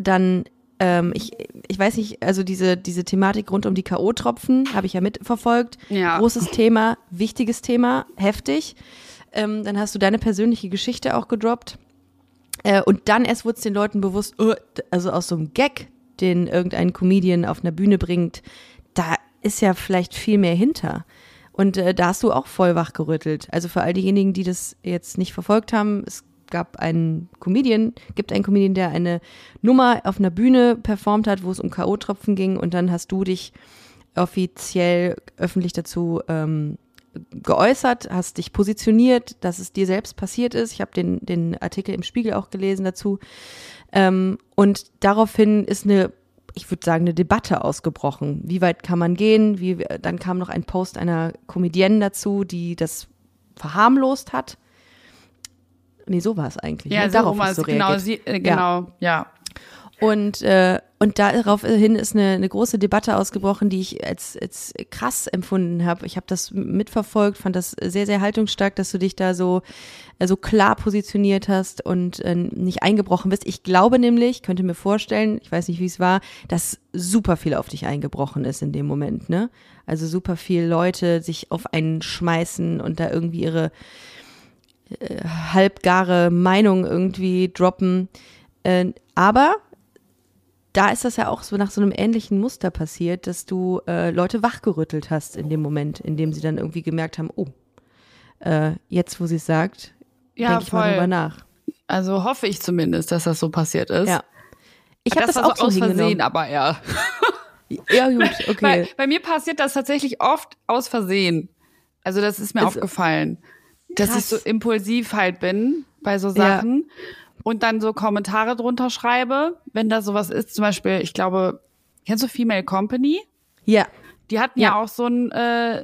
dann, ähm, ich, ich weiß nicht, also diese, diese Thematik rund um die K.O.-Tropfen habe ich ja mitverfolgt. Ja. Großes Thema, wichtiges Thema, heftig. Ähm, dann hast du deine persönliche Geschichte auch gedroppt. Äh, und dann erst wurde es den Leuten bewusst, d- also aus so einem Gag, den irgendein Comedian auf einer Bühne bringt, da ist ja vielleicht viel mehr hinter. Und äh, da hast du auch voll wachgerüttelt. Also für all diejenigen, die das jetzt nicht verfolgt haben, es gab einen Comedian, gibt einen Comedian, der eine Nummer auf einer Bühne performt hat, wo es um K.O.-Tropfen ging und dann hast du dich offiziell öffentlich dazu ähm, geäußert, hast dich positioniert, dass es dir selbst passiert ist. Ich habe den, den Artikel im Spiegel auch gelesen dazu. Ähm, und daraufhin ist eine, ich würde sagen, eine Debatte ausgebrochen. Wie weit kann man gehen? Wie, dann kam noch ein Post einer Comedienne dazu, die das verharmlost hat. Nee, so war es eigentlich. Ja, ne? so Darauf rum hast als- du genau, sie, äh, genau, ja. Und, äh, und daraufhin ist eine, eine große Debatte ausgebrochen, die ich als, als krass empfunden habe. Ich habe das mitverfolgt, fand das sehr, sehr haltungsstark, dass du dich da so, äh, so klar positioniert hast und äh, nicht eingebrochen bist. Ich glaube nämlich, könnte mir vorstellen, ich weiß nicht, wie es war, dass super viel auf dich eingebrochen ist in dem Moment, ne? Also super viel Leute sich auf einen schmeißen und da irgendwie ihre äh, halbgare Meinung irgendwie droppen. Äh, aber da ist das ja auch so nach so einem ähnlichen Muster passiert, dass du äh, Leute wachgerüttelt hast in dem Moment, in dem sie dann irgendwie gemerkt haben, oh, äh, jetzt wo sie es sagt, Ja, denke ich mal voll. drüber nach. Also hoffe ich zumindest, dass das so passiert ist. Ja. Ich habe das, war auch so aus. Versehen, aber ja. (laughs) Ja, gut, (laughs) okay. Weil bei mir passiert das tatsächlich oft aus Versehen. Also das ist mir Es- aufgefallen, dass ich Krass. so impulsiv halt bin bei so Ja. Und dann so Kommentare drunter schreibe, wenn da sowas ist. Zum Beispiel, ich glaube, kennst du Female Company? ja, Die hatten ja, Ja. auch so einen äh,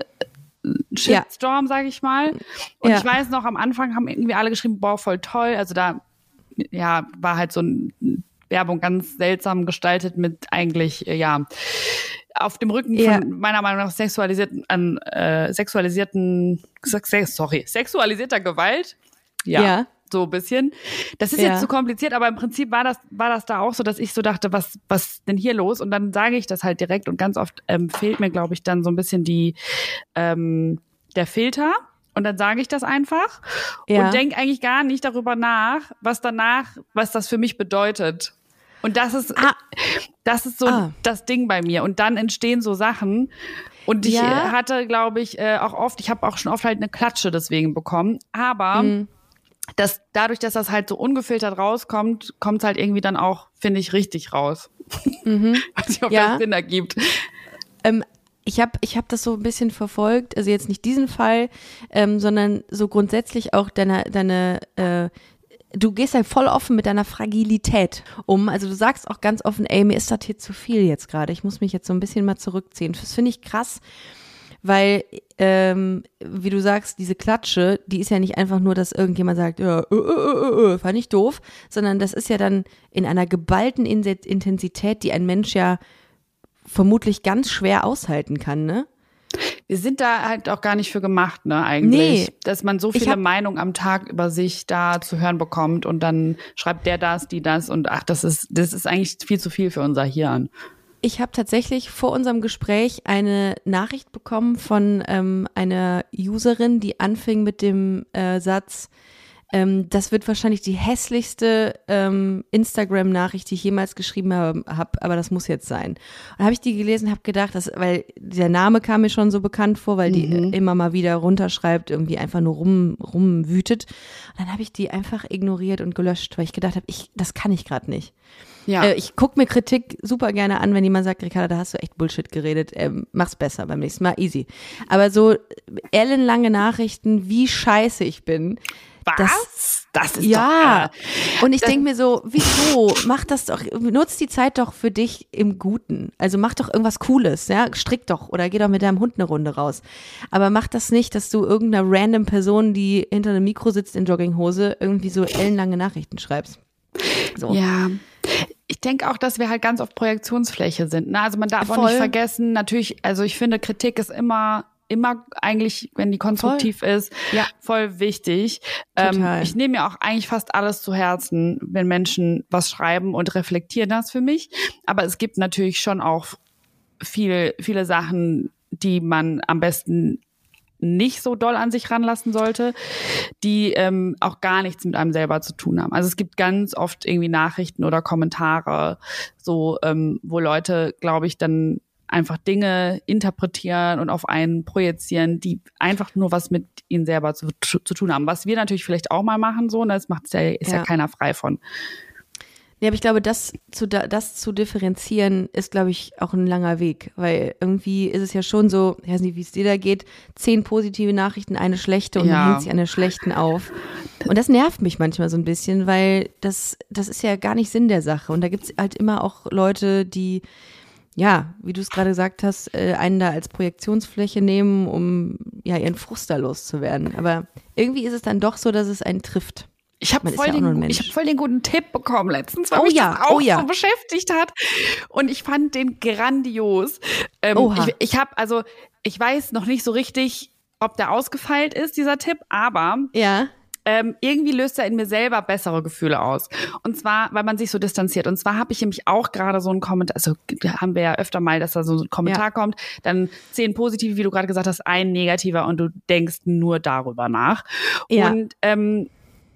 Shitstorm, sag ich mal. Und Ja. ich weiß noch, am Anfang haben irgendwie alle geschrieben, boah, voll toll. Also da ja, war halt so ein Werbung ganz seltsam gestaltet mit eigentlich, äh, ja, auf dem Rücken Ja. von meiner Meinung nach sexualisierten, an, äh, sexualisierten, sex, sorry, sexualisierter Gewalt. Ja. Ja. So ein bisschen. Das ist Ja. jetzt zu kompliziert, aber im Prinzip war das, war das da auch so, dass ich so dachte, was, was denn hier los? Und dann sage ich das halt direkt und ganz oft ähm, fehlt mir, glaube ich, dann so ein bisschen die, ähm, der Filter. Und dann sage ich das einfach Ja. und denke eigentlich gar nicht darüber nach, was danach, was das für mich bedeutet. Und das ist, Ah. das ist so Ah. das Ding bei mir. Und dann entstehen so Sachen. Und ich Ja. hatte, glaube ich, äh, auch oft, ich habe auch schon oft halt eine Klatsche deswegen bekommen. Aber Mhm. Das, dadurch, dass das halt so ungefiltert rauskommt, kommt es halt irgendwie dann auch, finde ich, richtig raus. (laughs) Weiß nicht, ob Mhm. Ja. das Sinn ergibt. Ähm, ich habe ich hab das so ein bisschen verfolgt, also jetzt nicht diesen Fall, ähm, sondern so grundsätzlich auch deine, deine äh, du gehst halt voll offen mit deiner Fragilität um. Also du sagst auch ganz offen, ey, mir ist das hier zu viel jetzt gerade. Ich muss mich jetzt so ein bisschen mal zurückziehen. Das finde ich krass, weil, ähm, wie du sagst, diese Klatsche, die ist ja nicht einfach nur, dass irgendjemand sagt, ja, äh, äh, äh, fand ich doof, sondern das ist ja dann in einer geballten Intensität, die ein Mensch ja vermutlich ganz schwer aushalten kann, ne? Wir sind da halt auch gar nicht für gemacht, ne, eigentlich. Nee. Dass man so viele Meinungen am Tag über sich da zu hören bekommt und dann schreibt der das, die das und ach, das ist, das ist eigentlich viel zu viel für unser Hirn. Ich habe tatsächlich vor unserem Gespräch eine Nachricht bekommen von ähm, einer Userin, die anfing mit dem äh, Satz, ähm, das wird wahrscheinlich die hässlichste ähm, Instagram-Nachricht, die ich jemals geschrieben habe, hab, aber das muss jetzt sein. Und habe ich die gelesen, habe gedacht, dass, weil der Name kam mir schon so bekannt vor, weil die äh, immer mal wieder runterschreibt, irgendwie einfach nur rum, rumwütet. Und dann habe ich die einfach ignoriert und gelöscht, weil ich gedacht habe, ich, das kann ich gerade nicht. Ja. Äh, ich gucke mir Kritik super gerne an, wenn jemand sagt, Ricarda, da hast du echt Bullshit geredet. Ähm, mach's besser beim nächsten Mal. Easy. Aber so ellenlange Nachrichten, wie scheiße ich bin. Was? Das, ist Ja. doch. Äh, Und ich denke mir so, wieso? Mach das doch, nutz die Zeit doch für dich im Guten. Also mach doch irgendwas Cooles, ja? Strick doch oder geh doch mit deinem Hund eine Runde raus. Aber mach das nicht, dass du irgendeiner random Person, die hinter einem Mikro sitzt in Jogginghose, irgendwie so ellenlange Nachrichten schreibst. So. Ja. Ich denke auch, dass wir halt ganz oft Projektionsfläche sind. Ne? Also man darf auch Voll. nicht vergessen, natürlich, also ich finde, Kritik ist immer, immer eigentlich, wenn die konstruktiv ist, Ja. voll wichtig. Ähm, ich nehme mir auch eigentlich fast alles zu Herzen, wenn Menschen was schreiben und reflektieren das für mich. Aber es gibt natürlich schon auch viel, viele Sachen, die man am besten nicht so doll an sich ranlassen sollte, die ähm, auch gar nichts mit einem selber zu tun haben. Also es gibt ganz oft irgendwie Nachrichten oder Kommentare, so ähm, wo Leute, glaube ich, dann einfach Dinge interpretieren und auf einen projizieren, die einfach nur was mit ihnen selber zu, zu tun haben. Was wir natürlich vielleicht auch mal machen, so, und das macht ja, ist ja. Ja. keiner frei von. Ja, aber ich glaube, das zu, da- das zu differenzieren ist, glaube ich, auch ein langer Weg, weil irgendwie ist es ja schon so, ich weiß nicht, wie es dir da geht, zehn positive Nachrichten, eine schlechte und Ja. man hängt sich an der schlechten auf. Und das nervt mich manchmal so ein bisschen, weil das, das ist ja gar nicht Sinn der Sache. Und da gibt's halt immer auch Leute, die, ja, wie du es gerade gesagt hast, äh, einen da als Projektionsfläche nehmen, um ja ihren Frust da loszuwerden. Aber irgendwie ist es dann doch so, dass es einen trifft. Ich habe voll, ja den, ich hab voll den guten Tipp bekommen letztens, weil Oh mich ja, das auch oh ja. so beschäftigt hat. Und ich fand den grandios. Ähm, Oha. ich ich habe, also, ich weiß noch nicht so richtig, ob der ausgefeilt ist, dieser Tipp, aber Ja. ähm, irgendwie löst er in mir selber bessere Gefühle aus. Und zwar, weil man sich so distanziert. Und zwar habe ich nämlich auch gerade so einen Kommentar, also haben wir ja öfter mal, dass da so ein Kommentar Ja. kommt, dann zehn positive, wie du gerade gesagt hast, ein negativer und du denkst nur darüber nach. Ja. Und ähm,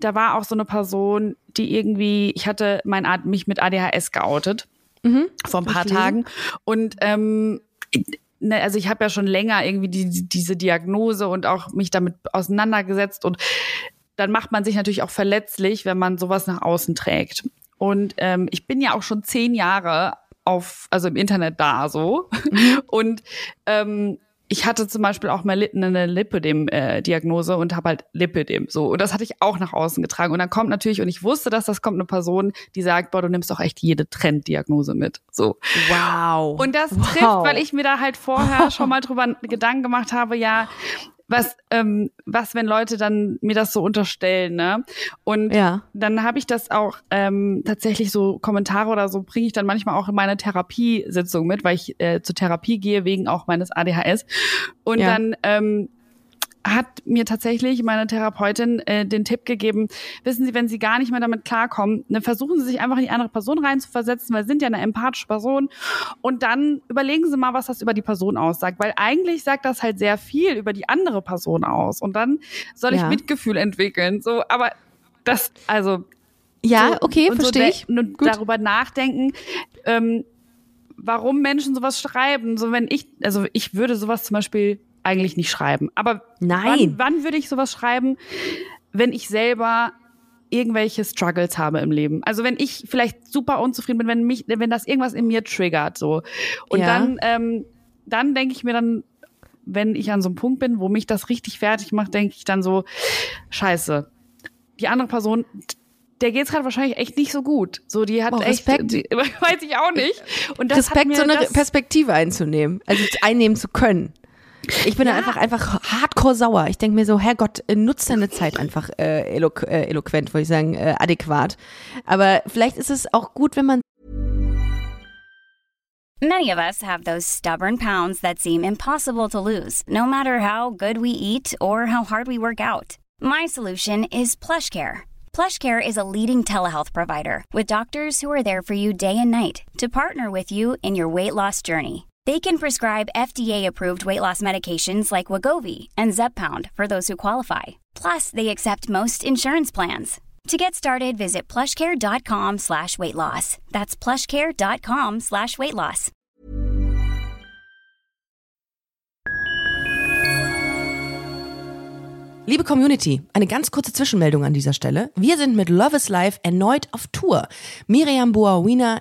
da war auch so eine Person, die irgendwie, ich hatte mein, mich mit ADHS geoutet. vor ein paar. Tagen. Und ähm, ne, also ich habe ja schon länger irgendwie die, diese Diagnose und auch mich damit auseinandergesetzt und dann macht man sich natürlich auch verletzlich, wenn man sowas nach außen trägt. Und ähm, ich bin ja auch schon zehn Jahre auf, also im Internet da so. Und ähm, ich hatte zum Beispiel auch mal eine Lipödem-Diagnose und habe halt Lipödem so. Und das hatte ich auch nach außen getragen. Und dann kommt natürlich, und ich wusste, dass das kommt eine Person, die sagt, boah, du nimmst doch echt jede Trenddiagnose mit. So. Wow. Und das wow. trifft, weil ich mir da halt vorher (laughs) schon mal drüber Gedanken gemacht habe, ja, was, ähm, was, wenn Leute dann mir das so unterstellen, ne? Und Ja. dann habe ich das auch ähm, tatsächlich so Kommentare oder so bringe ich dann manchmal auch in meine Therapiesitzung mit, weil ich äh, zur Therapie gehe wegen auch meines ADHS. Und Ja. dann ähm, hat mir tatsächlich meine Therapeutin äh, den Tipp gegeben, wissen Sie, wenn Sie gar nicht mehr damit klarkommen, dann versuchen Sie sich einfach in die andere Person reinzuversetzen, weil Sie sind ja eine empathische Person und dann überlegen Sie mal, was das über die Person aussagt, weil eigentlich sagt das halt sehr viel über die andere Person aus und dann soll ich Ja. Mitgefühl entwickeln, so, aber das, also Ja, so- okay, und so verstehe ich. Und Gut. darüber nachdenken, ähm, warum Menschen sowas schreiben. So wenn ich, also ich würde sowas zum Beispiel eigentlich nicht schreiben. Aber Nein. Wann, wann würde ich sowas schreiben, wenn ich selber irgendwelche Struggles habe im Leben. Also wenn ich vielleicht super unzufrieden bin, wenn mich, wenn das irgendwas in mir triggert, so. Und Ja. dann, ähm, dann denke ich mir dann, wenn ich an so einem Punkt bin, wo mich das richtig fertig macht, denke ich dann so, scheiße, die andere Person, der geht's gerade wahrscheinlich echt nicht so gut. So, die hat Boah, echt, Respekt. die, (laughs) weiß ich auch nicht. Und das hat Respekt, mir so eine das, Perspektive einzunehmen, also einnehmen zu können. Ich bin Ja. einfach einfach hardcore sauer. Ich denke mir so, Herrgott, äh, nutzt deine (laughs) Zeit einfach äh, eloqu äh, eloquent, wollte ich sagen, äh, adäquat. Aber vielleicht ist es auch gut, wenn man Many of us have those stubborn pounds that seem impossible to lose, no matter how good we eat or how hard we work out. My solution is PlushCare. PlushCare is a leading telehealth provider with doctors who are there for you day and night to partner with you in your weight loss journey. They can prescribe FDA-approved weight loss medications like Wagovi and Zepbound for those who qualify. Plus, they accept most insurance plans. To get started, visit plushcare.com slash weight loss. That's plushcare.com slash weight loss. Liebe Community, eine ganz kurze Zwischenmeldung an dieser Stelle. Wir sind mit Love is Life erneut auf Tour. Miriam Boa-Wiener,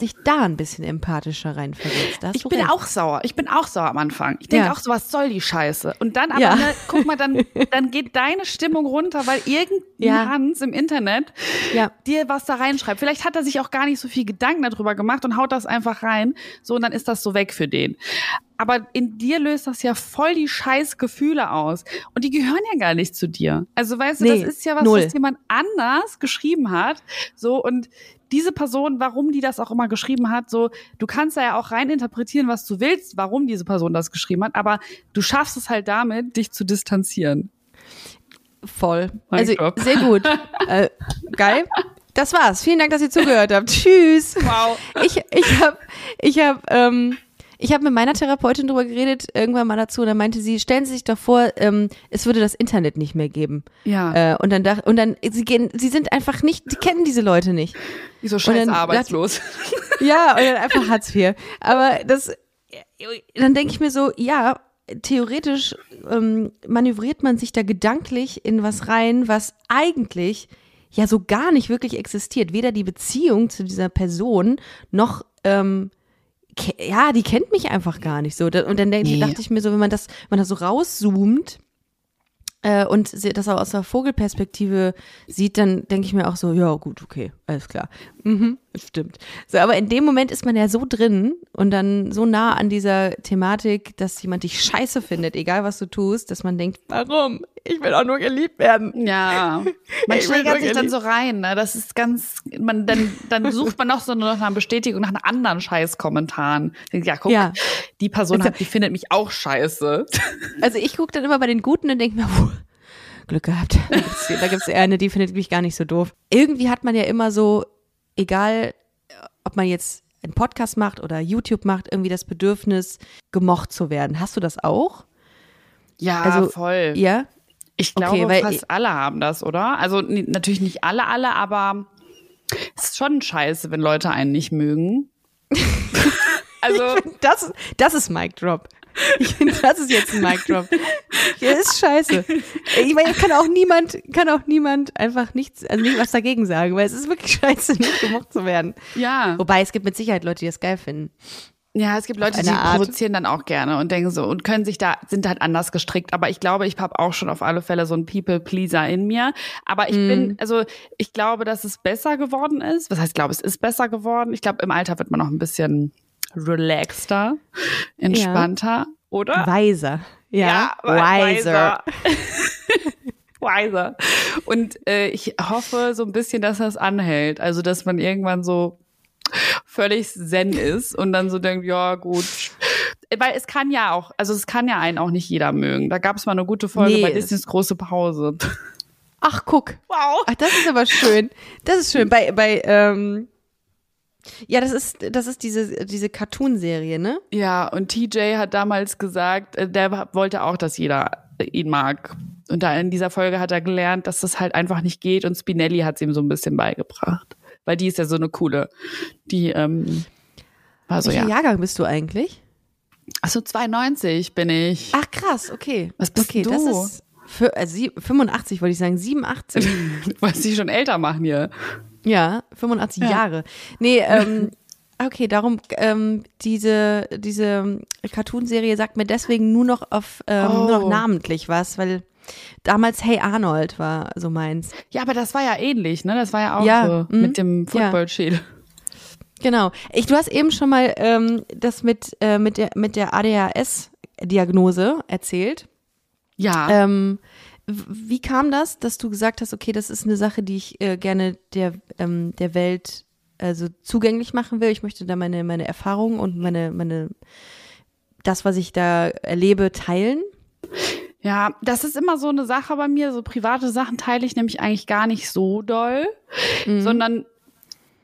Sich da ein bisschen empathischer reinversetzt. Ich bin recht. auch sauer. Ich bin auch sauer am Anfang. Ich denke Ja. auch so, was soll die Scheiße? Und dann aber, Ja. ne, guck mal, dann, (laughs) dann geht deine Stimmung runter, weil irgendein Ja. Hans im Internet dir was da reinschreibt. Vielleicht hat er sich auch gar nicht so viel Gedanken darüber gemacht und haut das einfach rein. So, und dann ist das so weg für den. Aber in dir löst das ja voll die scheiß Gefühle aus. Und die gehören ja gar nicht zu dir. Also weißt du, Nee, das ist ja was, null. was jemand anders geschrieben hat. So, und diese Person, warum die das auch immer geschrieben hat, so, du kannst da ja auch rein interpretieren, was du willst, warum diese Person das geschrieben hat, aber du schaffst es halt damit, dich zu distanzieren. Voll. Mein Also Gott. sehr gut. (laughs) äh, geil. Das war's. Vielen Dank, dass ihr zugehört habt. Tschüss. Wow. Ich, ich habe ich hab, ähm, ich hab mit meiner Therapeutin drüber geredet, irgendwann mal dazu, und dann meinte sie, stellen Sie sich doch vor, ähm, es würde das Internet nicht mehr geben. Ja. Äh, und dann dachte, und dann, sie gehen, sie sind einfach nicht, sie kennen diese Leute nicht. Wie so scheiß arbeitslos. (laughs) Ja, und dann einfach Hartz IV. Aber das, dann denke ich mir so, ja, theoretisch ähm, manövriert man sich da gedanklich in was rein, was eigentlich ja so gar nicht wirklich existiert. Weder die Beziehung zu dieser Person noch ähm, ja, die kennt mich einfach gar nicht so. Da- Und dann Nee. dachte ich mir so, wenn man das, wenn man das so rauszoomt äh, und das auch aus der Vogelperspektive sieht, dann denke ich mir auch so, ja gut, okay, alles klar. Mhm. Stimmt. So, aber in dem Moment ist man ja so drin und dann so nah an dieser Thematik, dass jemand dich scheiße findet, egal was du tust, dass man denkt, warum? Ich will auch nur geliebt werden. Ja, (laughs) man Ich steigert sich dann so rein. Ne? Das ist ganz, man dann, dann (laughs) sucht man noch so nach einer Bestätigung, nach einem anderen Scheißkommentaren. Ja, guck, Ja. die Person hat, die findet mich auch scheiße. (laughs) Also ich gucke dann immer bei den Guten und denke mir, puh, Glück gehabt. Da da gibt's eher eine, die findet mich gar nicht so doof. Irgendwie hat man ja immer so, egal ob man jetzt einen Podcast macht oder YouTube macht, irgendwie das Bedürfnis, gemocht zu werden. Hast du das auch? Ja, Also, voll. Ja? Ich glaube, Okay, fast alle haben das, oder? Also natürlich nicht alle, alle, aber es ist schon scheiße, wenn Leute einen nicht mögen. (laughs) also Das, das ist Mic Drop. Ich (laughs) finde, das ist jetzt ein Mic Drop. Ja, ist scheiße. Ich meine, kann auch niemand, kann auch niemand einfach nichts, also nicht was dagegen sagen, weil es ist wirklich (laughs) scheiße, nicht gemocht zu werden. ja, Wobei es gibt mit Sicherheit Leute, die das geil finden. ja, es gibt Leute, die Art. provozieren dann auch gerne und denken so und können sich da sind halt anders gestrickt. Aber ich glaube, ich habe auch schon auf alle Fälle so einen People Pleaser in mir. Aber ich Mhm. bin, also ich glaube, dass es besser geworden ist. Was heißt, glaube es ist besser geworden. Ich glaube, im Alter wird man noch ein bisschen relaxter, entspannter, oder? Weiser. Ja, wa- wiser. (laughs) wiser. Und äh, ich hoffe so ein bisschen, dass das anhält. Also, dass man irgendwann so völlig zen ist und dann so denkt, ja, gut. Weil es kann ja auch, also es kann ja einen auch nicht jeder mögen. Da gab es mal eine gute Folge Nee, bei Disneys große Pause. Ach, guck. Wow. Ach, das ist aber schön. Das ist schön. Bei, bei, ähm, ja, das ist, das ist diese, diese Cartoon-Serie, ne? Ja, und TJ hat damals gesagt, äh, der wollte auch, dass jeder ihn mag. Und da in dieser Folge hat er gelernt, dass das halt einfach nicht geht und Spinelli hat es ihm so ein bisschen beigebracht. Weil die ist ja so eine coole. Die ähm, war so, Welcher ja. Jahrgang bist du eigentlich? Achso, 92 bin ich. Ach, krass, okay. Was bist okay, du? das ist für, also sie- 85, wollte ich sagen, 87. Du wolltest dich schon älter machen hier. Ja, 85 Ja. Jahre. Nee, ähm, (laughs) okay, darum, ähm, diese, diese Cartoon-Serie sagt mir deswegen nur noch auf, ähm, Oh. nur noch namentlich was, weil damals Hey Arnold war so meins. Ja, aber das war ja ähnlich, ne? Das war ja auch Ja, so mhm. mit dem Footballschädel. Genau. Ich, du hast eben schon mal ähm, das mit, äh, mit der, mit der ADHS-Diagnose erzählt. Ja. Ähm, wie kam das, dass du gesagt hast, okay, das ist eine Sache, die ich äh, gerne der, ähm, der Welt also zugänglich machen will. Ich möchte da meine, meine Erfahrungen und meine, meine, das, was ich da erlebe, teilen. Ja, das ist immer so eine Sache bei mir. So private Sachen teile ich nämlich eigentlich gar nicht so doll, sondern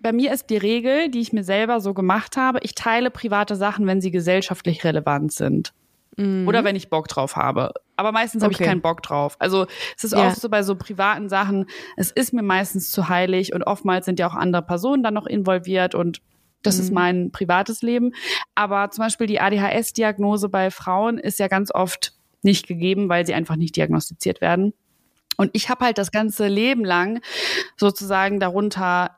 bei mir ist die Regel, die ich mir selber so gemacht habe, ich teile private Sachen, wenn sie gesellschaftlich relevant sind. Oder wenn ich Bock drauf habe. Aber meistens habe ich Okay. keinen Bock drauf. Also es ist Ja. oft so bei so privaten Sachen, es ist mir meistens zu heilig und oftmals sind ja auch andere Personen dann noch involviert und das ist mein privates Leben. Aber zum Beispiel die ADHS-Diagnose bei Frauen ist ja ganz oft nicht gegeben, weil sie einfach nicht diagnostiziert werden. Und ich habe halt das ganze Leben lang sozusagen darunter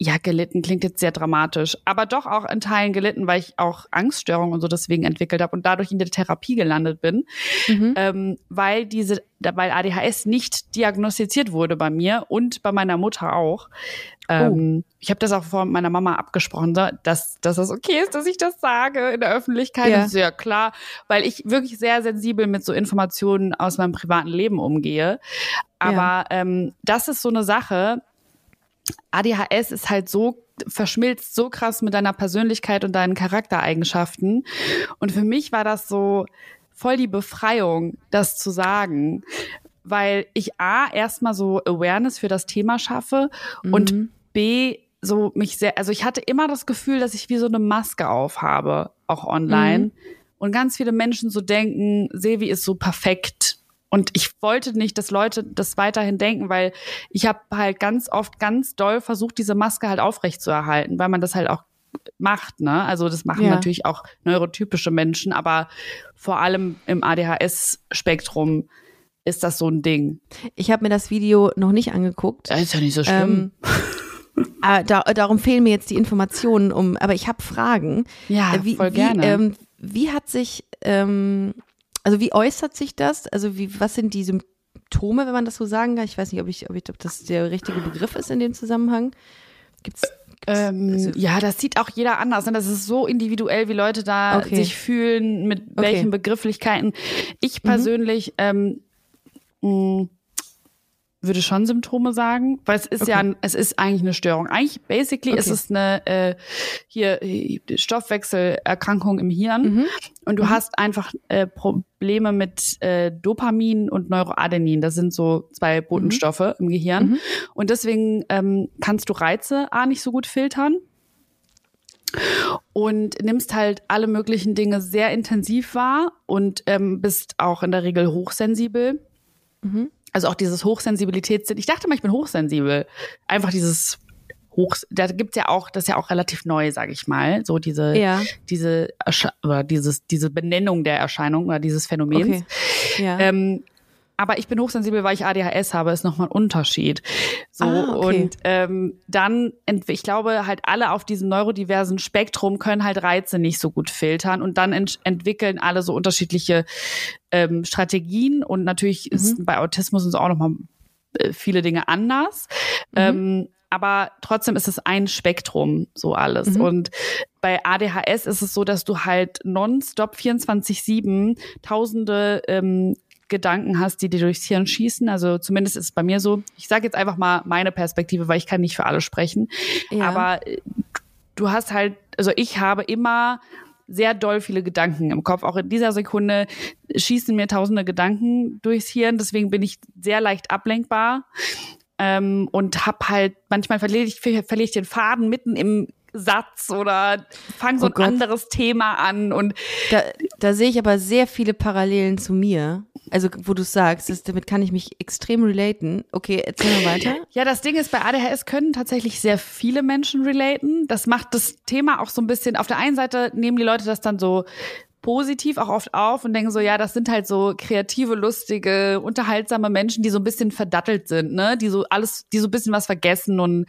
ja, gelitten klingt jetzt sehr dramatisch, aber doch auch in Teilen gelitten, weil ich auch Angststörungen und so deswegen entwickelt habe und dadurch in der Therapie gelandet bin, ähm, weil diese, weil ADHS nicht diagnostiziert wurde bei mir und bei meiner Mutter auch. Ähm, Ich habe das auch vor meiner Mama abgesprochen, dass, dass das okay ist, dass ich das sage in der Öffentlichkeit. Ja. Das ist ja klar, weil ich wirklich sehr sensibel mit so Informationen aus meinem privaten Leben umgehe. Aber ähm, das ist so eine Sache, ADHS ist halt so verschmilzt so krass mit deiner Persönlichkeit und deinen Charaktereigenschaften. Und für mich war das so voll die Befreiung, das zu sagen, weil ich A, erstmal so Awareness für das Thema schaffe und B, so mich sehr, also ich hatte immer das Gefühl, dass ich wie so eine Maske aufhabe, auch online. Und ganz viele Menschen so denken, Sevi ist so perfekt. Und ich wollte nicht, dass Leute das weiterhin denken, weil ich habe halt ganz oft ganz doll versucht, diese Maske halt aufrecht zu erhalten, weil man das halt auch macht, ne? Also das machen Ja. natürlich auch neurotypische Menschen, aber vor allem im ADHS-Spektrum ist das so ein Ding. Ich habe mir das Video noch nicht angeguckt. Das ist ja nicht so Ähm, (laughs) äh, da, darum fehlen mir jetzt die Informationen, um, aber ich habe Fragen. ja, Äh, wie, voll wie, gerne. Ähm, wie hat sich, ähm, also wie äußert sich das? Also wie, was sind die Symptome, wenn man das so sagen kann? Ich weiß nicht, ob ich, ob ich, ob das der richtige Begriff ist in dem Zusammenhang. Gibt's Ähm, Also- ja, das sieht auch jeder anders. Ne? Das ist so individuell, wie Leute da Okay. sich fühlen, mit welchen Begrifflichkeiten. Ich persönlich ähm, mh, würde schon Symptome sagen, weil es ist ja, Okay. ein- es ist eigentlich eine Störung. Eigentlich, basically, ist Okay. es eine äh, hier äh, Stoffwechselerkrankung im Hirn Mhm. und du hast einfach äh, Probleme mit äh, Dopamin und Neuroadenin. Das sind so zwei Botenstoffe im Gehirn Mhm. und deswegen ähm, kannst du Reize A nicht so gut filtern und nimmst halt alle möglichen Dinge sehr intensiv wahr und ähm, bist auch in der Regel hochsensibel. Mhm. Also auch dieses Hochsensibilitätssinn. Ich dachte mal, ich bin hochsensibel. Einfach dieses Hoch, da gibt's ja auch, das ist ja auch relativ neu, sage ich mal, so diese, Ja. diese Ersche oder dieses, diese Benennung der Erscheinung oder dieses Phänomens. Okay. Ja. Ähm, aber ich bin hochsensibel, weil ich ADHS habe, ist nochmal ein Unterschied. So, Ah, okay. und ähm, dann, ich glaube, halt alle auf diesem neurodiversen Spektrum können halt Reize nicht so gut filtern und dann ent entwickeln alle so unterschiedliche ähm, Strategien und natürlich ist bei Autismus sind auch nochmal äh, viele Dinge anders. Ähm, aber trotzdem ist es ein Spektrum, so alles. Und bei ADHS ist es so, dass du halt nonstop 24-7 tausende ähm, Gedanken hast, die dir durchs Hirn schießen. Also zumindest ist es bei mir so. Ich sage jetzt einfach mal meine Perspektive, weil ich kann nicht für alle sprechen. Ja. Aber äh, du hast halt, also ich habe immer sehr doll viele Gedanken im Kopf. Auch in dieser Sekunde schießen mir tausende Gedanken durchs Hirn. Deswegen bin ich sehr leicht ablenkbar. Ähm, und hab halt, manchmal verliere ich, verliere ich den Faden mitten im Satz oder fange so Oh ein Gott. anderes Thema an und Da, da sehe ich aber sehr viele Parallelen zu mir. Also, wo du sagst, das, damit kann ich mich extrem relaten. Okay, erzähl mal weiter. Ja, das Ding ist, bei ADHS können tatsächlich sehr viele Menschen relaten. Das macht das Thema auch so ein bisschen, auf der einen Seite nehmen die Leute das dann so positiv auch oft auf und denken so, ja, das sind halt so kreative, lustige, unterhaltsame Menschen, die so ein bisschen verdattelt sind, ne? Die so alles, die so ein bisschen was vergessen und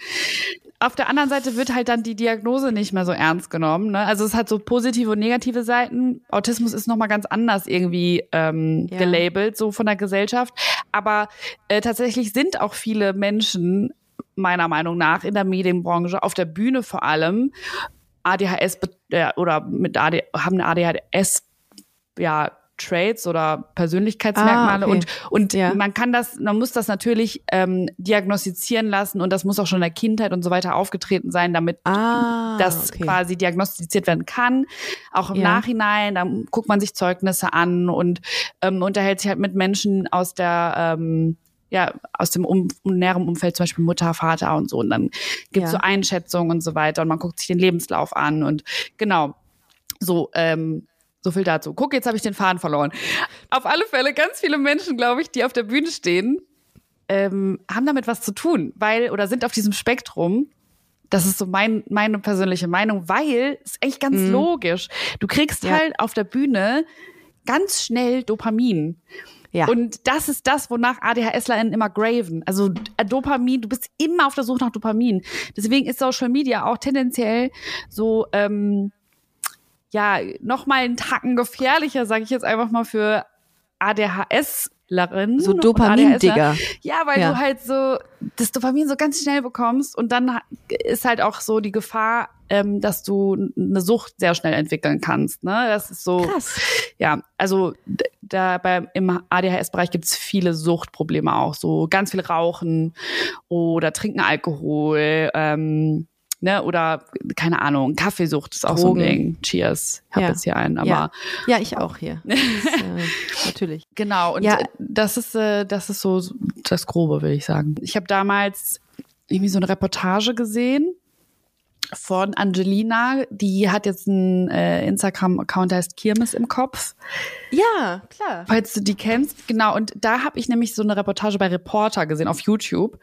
auf der anderen Seite wird halt dann die Diagnose nicht mehr so ernst genommen. Ne? Also es hat so positive und negative Seiten. Autismus ist nochmal ganz anders irgendwie ähm, Ja. gelabelt, so von der Gesellschaft. Aber äh, tatsächlich sind auch viele Menschen, meiner Meinung nach, in der Medienbranche, auf der Bühne vor allem, ADHS äh, oder mit AD, haben eine ADHS, ja, Traits oder Persönlichkeitsmerkmale Ah, okay. und und Ja. man kann das, man muss das natürlich ähm, diagnostizieren lassen und das muss auch schon in der Kindheit und so weiter aufgetreten sein, damit Ah, das okay. quasi diagnostiziert werden kann. Auch im Ja. Nachhinein, dann guckt man sich Zeugnisse an und ähm, unterhält sich halt mit Menschen aus der ähm, ja, aus dem um, näheren Umfeld, zum Beispiel Mutter, Vater und so. Und dann gibt's Ja. so Einschätzungen und so weiter und man guckt sich den Lebenslauf an und genau. So, ähm, so viel dazu. Guck, jetzt habe ich den Faden verloren. Auf alle Fälle ganz viele Menschen, glaube ich, die auf der Bühne stehen, ähm, haben damit was zu tun, weil oder sind auf diesem Spektrum. Das ist so mein, meine persönliche Meinung, weil es ist echt ganz logisch. Du kriegst Ja. halt auf der Bühne ganz schnell Dopamin. Ja. Und das ist das, wonach ADHSlerInnen immer graven. Also äh, Dopamin, du bist immer auf der Suche nach Dopamin. Deswegen ist Social Media auch tendenziell so, ähm, ja, noch mal einen Tacken gefährlicher, sage ich jetzt einfach mal für ADHSlerinnen. So und Dopamin-Digger. Ja, weil Ja. du halt so das Dopamin so ganz schnell bekommst und dann ist halt auch so die Gefahr, ähm, dass du eine Sucht sehr schnell entwickeln kannst. Ne? Das ist so. Krass. Ja, also da beim im ADHS-Bereich gibt's viele Suchtprobleme auch, so ganz viel Rauchen oder trinken Alkohol, ähm, ne, oder keine Ahnung, Kaffeesucht ist auch Drogen. so ein Ding. Cheers, ich hab Ja. jetzt hier einen, aber Ja. ja, ich auch hier. (laughs) Das ist, äh, natürlich. Genau, und Ja. das ist, äh, das ist so das Grobe, will ich sagen. Ich habe damals irgendwie so eine Reportage gesehen von Angelina, die hat jetzt einen äh, Instagram-Account, der heißt Kirmes im Kopf, Ja, klar. falls du die kennst. Genau, und da habe ich nämlich so eine Reportage bei Reporter gesehen auf YouTube.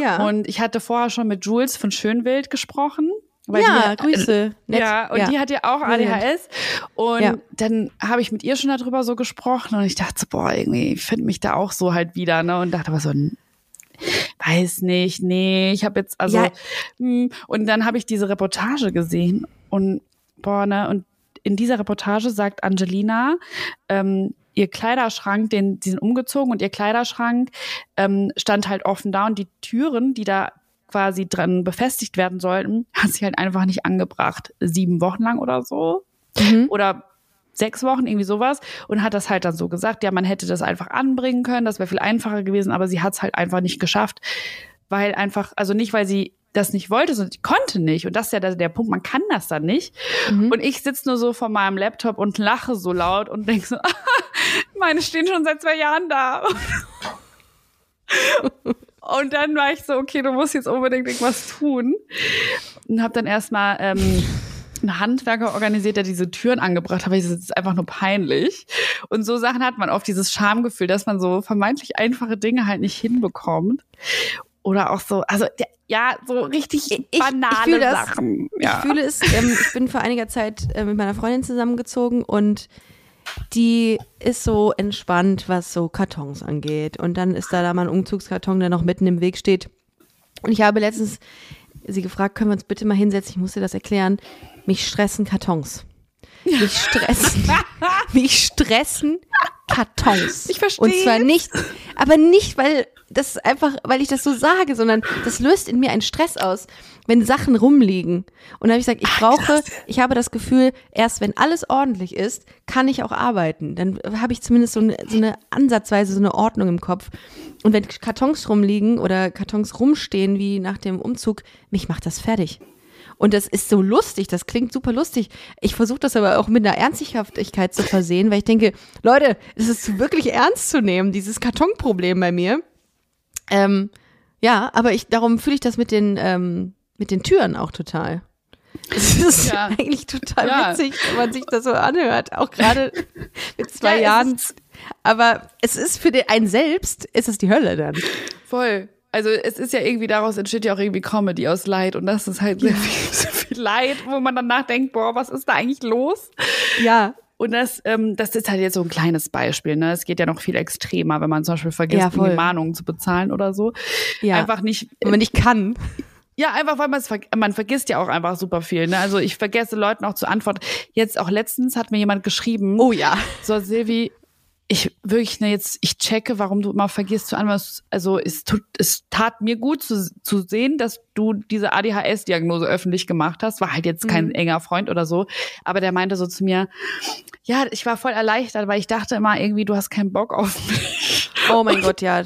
Ja. Und ich hatte vorher schon mit Jules von Schönwild gesprochen. weil ja, die, Grüße. Nett. Ja, und die hat ja auch. ADHS. Und Ja. dann habe ich mit ihr schon darüber so gesprochen und ich dachte so, boah, irgendwie, ich finde mich da auch so halt wieder, ne? Und dachte aber so, weiß nicht, nee, ich habe jetzt, also, Ja. hm, und dann habe ich diese Reportage gesehen und boah, ne, und in dieser Reportage sagt Angelina, ähm, ihr Kleiderschrank, den, die sind umgezogen und ihr Kleiderschrank ähm, stand halt offen da und die Türen, die da quasi dran befestigt werden sollten, (laughs) hat sie halt einfach nicht angebracht. Sieben Wochen lang oder so. Mhm. Oder sechs Wochen, irgendwie sowas. Und hat das halt dann so gesagt, ja, man hätte das einfach anbringen können, das wäre viel einfacher gewesen, aber sie hat es halt einfach nicht geschafft. Weil einfach, also nicht, weil sie das nicht wollte, sondern sie konnte nicht. Und das ist ja der, der Punkt, man kann das dann nicht. Mhm. Und ich sitze nur so vor meinem Laptop und lache so laut und denke so, (laughs) meine stehen schon seit zwei Jahren da. (laughs) Und dann war ich so, okay, du musst jetzt unbedingt irgendwas tun. Und habe dann erstmal ähm, einen Handwerker organisiert, der diese Türen angebracht hat, weil ich das ist einfach nur peinlich. Und so Sachen hat man oft dieses Schamgefühl, dass man so vermeintlich einfache Dinge halt nicht hinbekommt. Oder auch so, also ja, so richtig Ich- ich banale das. Sachen. Ja. Ich fühle es, ähm, ich bin vor einiger Zeit äh, mit meiner Freundin zusammengezogen und die ist so entspannt, was so Kartons angeht. Und dann ist da, da mal ein Umzugskarton, der noch mitten im Weg steht. Und ich habe letztens sie gefragt, können wir uns bitte mal hinsetzen, ich muss dir das erklären. Mich stressen Kartons. Mich stressen, (laughs) mich stressen Kartons. Ich versteh's. Und zwar nicht, aber nicht, weil das einfach, weil ich das so sage, sondern das löst in mir einen Stress aus, wenn Sachen rumliegen. Und da habe ich gesagt, ich brauche, ich habe das Gefühl, erst wenn alles ordentlich ist, kann ich auch arbeiten. Dann habe ich zumindest so eine, so eine Ansatzweise, so eine Ordnung im Kopf. Und wenn Kartons rumliegen oder Kartons rumstehen, wie nach dem Umzug, mich macht das fertig. Und das ist so lustig, das klingt super lustig. Ich versuche das aber auch mit einer Ernsthaftigkeit zu versehen, weil ich denke, Leute, es ist wirklich ernst zu nehmen, dieses Kartonproblem bei mir. Ähm, ja, aber ich, darum fühle ich das mit den, ähm, mit den Türen auch total. Es (laughs) ist Ja. eigentlich total Ja. witzig, wenn man sich das so anhört, auch gerade mit zwei Ja, Jahren. Aber es ist für den einen selbst, ist es die Hölle dann. Voll. Also es ist ja irgendwie, daraus entsteht ja auch irgendwie Comedy aus Leid und das ist halt sehr viel, (laughs) sehr viel Leid, wo man danach denkt, boah, was ist da eigentlich los? Ja. Und das, ähm, das ist halt jetzt so ein kleines Beispiel. Ne? Es geht ja noch viel extremer, wenn man zum Beispiel vergisst, Ja, irgendwie Mahnungen zu bezahlen oder so. Ja. Einfach nicht. Wenn man nicht kann. Ja, einfach weil man es man vergisst ja auch einfach super viel. Ne? Also ich vergesse Leuten auch zu antworten. Jetzt auch letztens hat mir jemand geschrieben. Oh ja. So, Silvi, ich wirklich ne, jetzt, ich checke, warum du immer vergisst zu antworten. Also es tut, es tat mir gut zu, zu sehen, dass du diese ADHS-Diagnose öffentlich gemacht hast. War halt jetzt kein enger Freund oder so. Aber der meinte so zu mir, ja, ich war voll erleichtert, weil ich dachte immer irgendwie, du hast keinen Bock auf mich. Oh mein Gott, ja.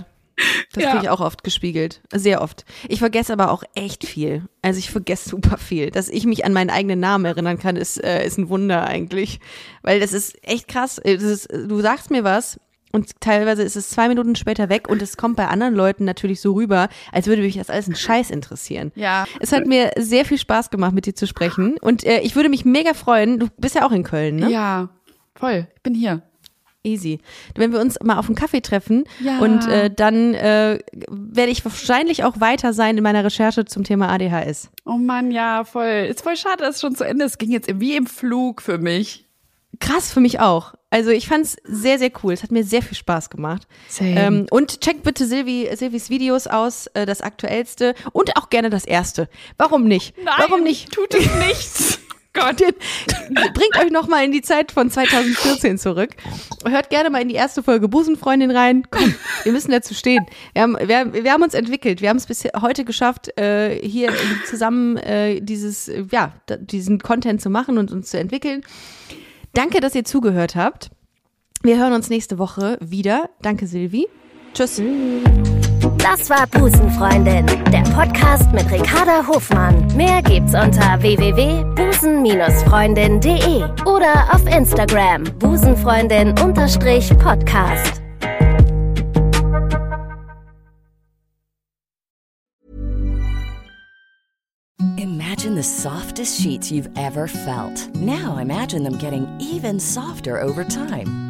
Das Ja. kriege ich auch oft gespiegelt. Sehr oft. Ich vergesse aber auch echt viel. Also ich vergesse super viel. Dass ich mich an meinen eigenen Namen erinnern kann, ist, äh, ist ein Wunder eigentlich. Weil das ist echt krass. Äh, ist, du sagst mir was und teilweise ist es zwei Minuten später weg und es kommt bei anderen Leuten natürlich so rüber, als würde mich das alles ein Scheiß interessieren. Ja. Es hat mir sehr viel Spaß gemacht, mit dir zu sprechen. Und äh, ich würde mich mega freuen. Du bist ja auch in Köln, ne? Ja, voll. Ich bin hier. Easy. Wenn wir uns mal auf einen Kaffee treffen Ja. und äh, dann äh, werde ich wahrscheinlich auch weiter sein in meiner Recherche zum Thema ADHS. Oh Mann, ja, voll. Ist voll schade, dass es schon zu Ende ist. Es ging jetzt wie im Flug für mich. Krass für mich auch. Also ich fand es sehr, sehr cool. Es hat mir sehr viel Spaß gemacht. Ähm, und checkt bitte Silvi, Silvis Videos aus, äh, das aktuellste und auch gerne das erste. Warum nicht? Warum nicht? Tut es nichts. (laughs) Gott. Bringt euch noch mal in die Zeit von 2014 zurück. Hört gerne mal in die erste Folge Busenfreundin rein. Komm, wir müssen dazu stehen. Wir haben, wir, wir haben uns entwickelt. Wir haben es bis heute geschafft, äh, hier zusammen äh, dieses, ja, diesen Content zu machen und uns zu entwickeln. Danke, dass ihr zugehört habt. Wir hören uns nächste Woche wieder. Danke, Silvi. Tschüss. Das war Busenfreundin, der Podcast mit Ricarda Hofmann. Mehr gibt's unter www.busen-freundin.de oder auf Instagram busenfreundin-podcast. Imagine the softest sheets you've ever felt. Now imagine them getting even softer over time.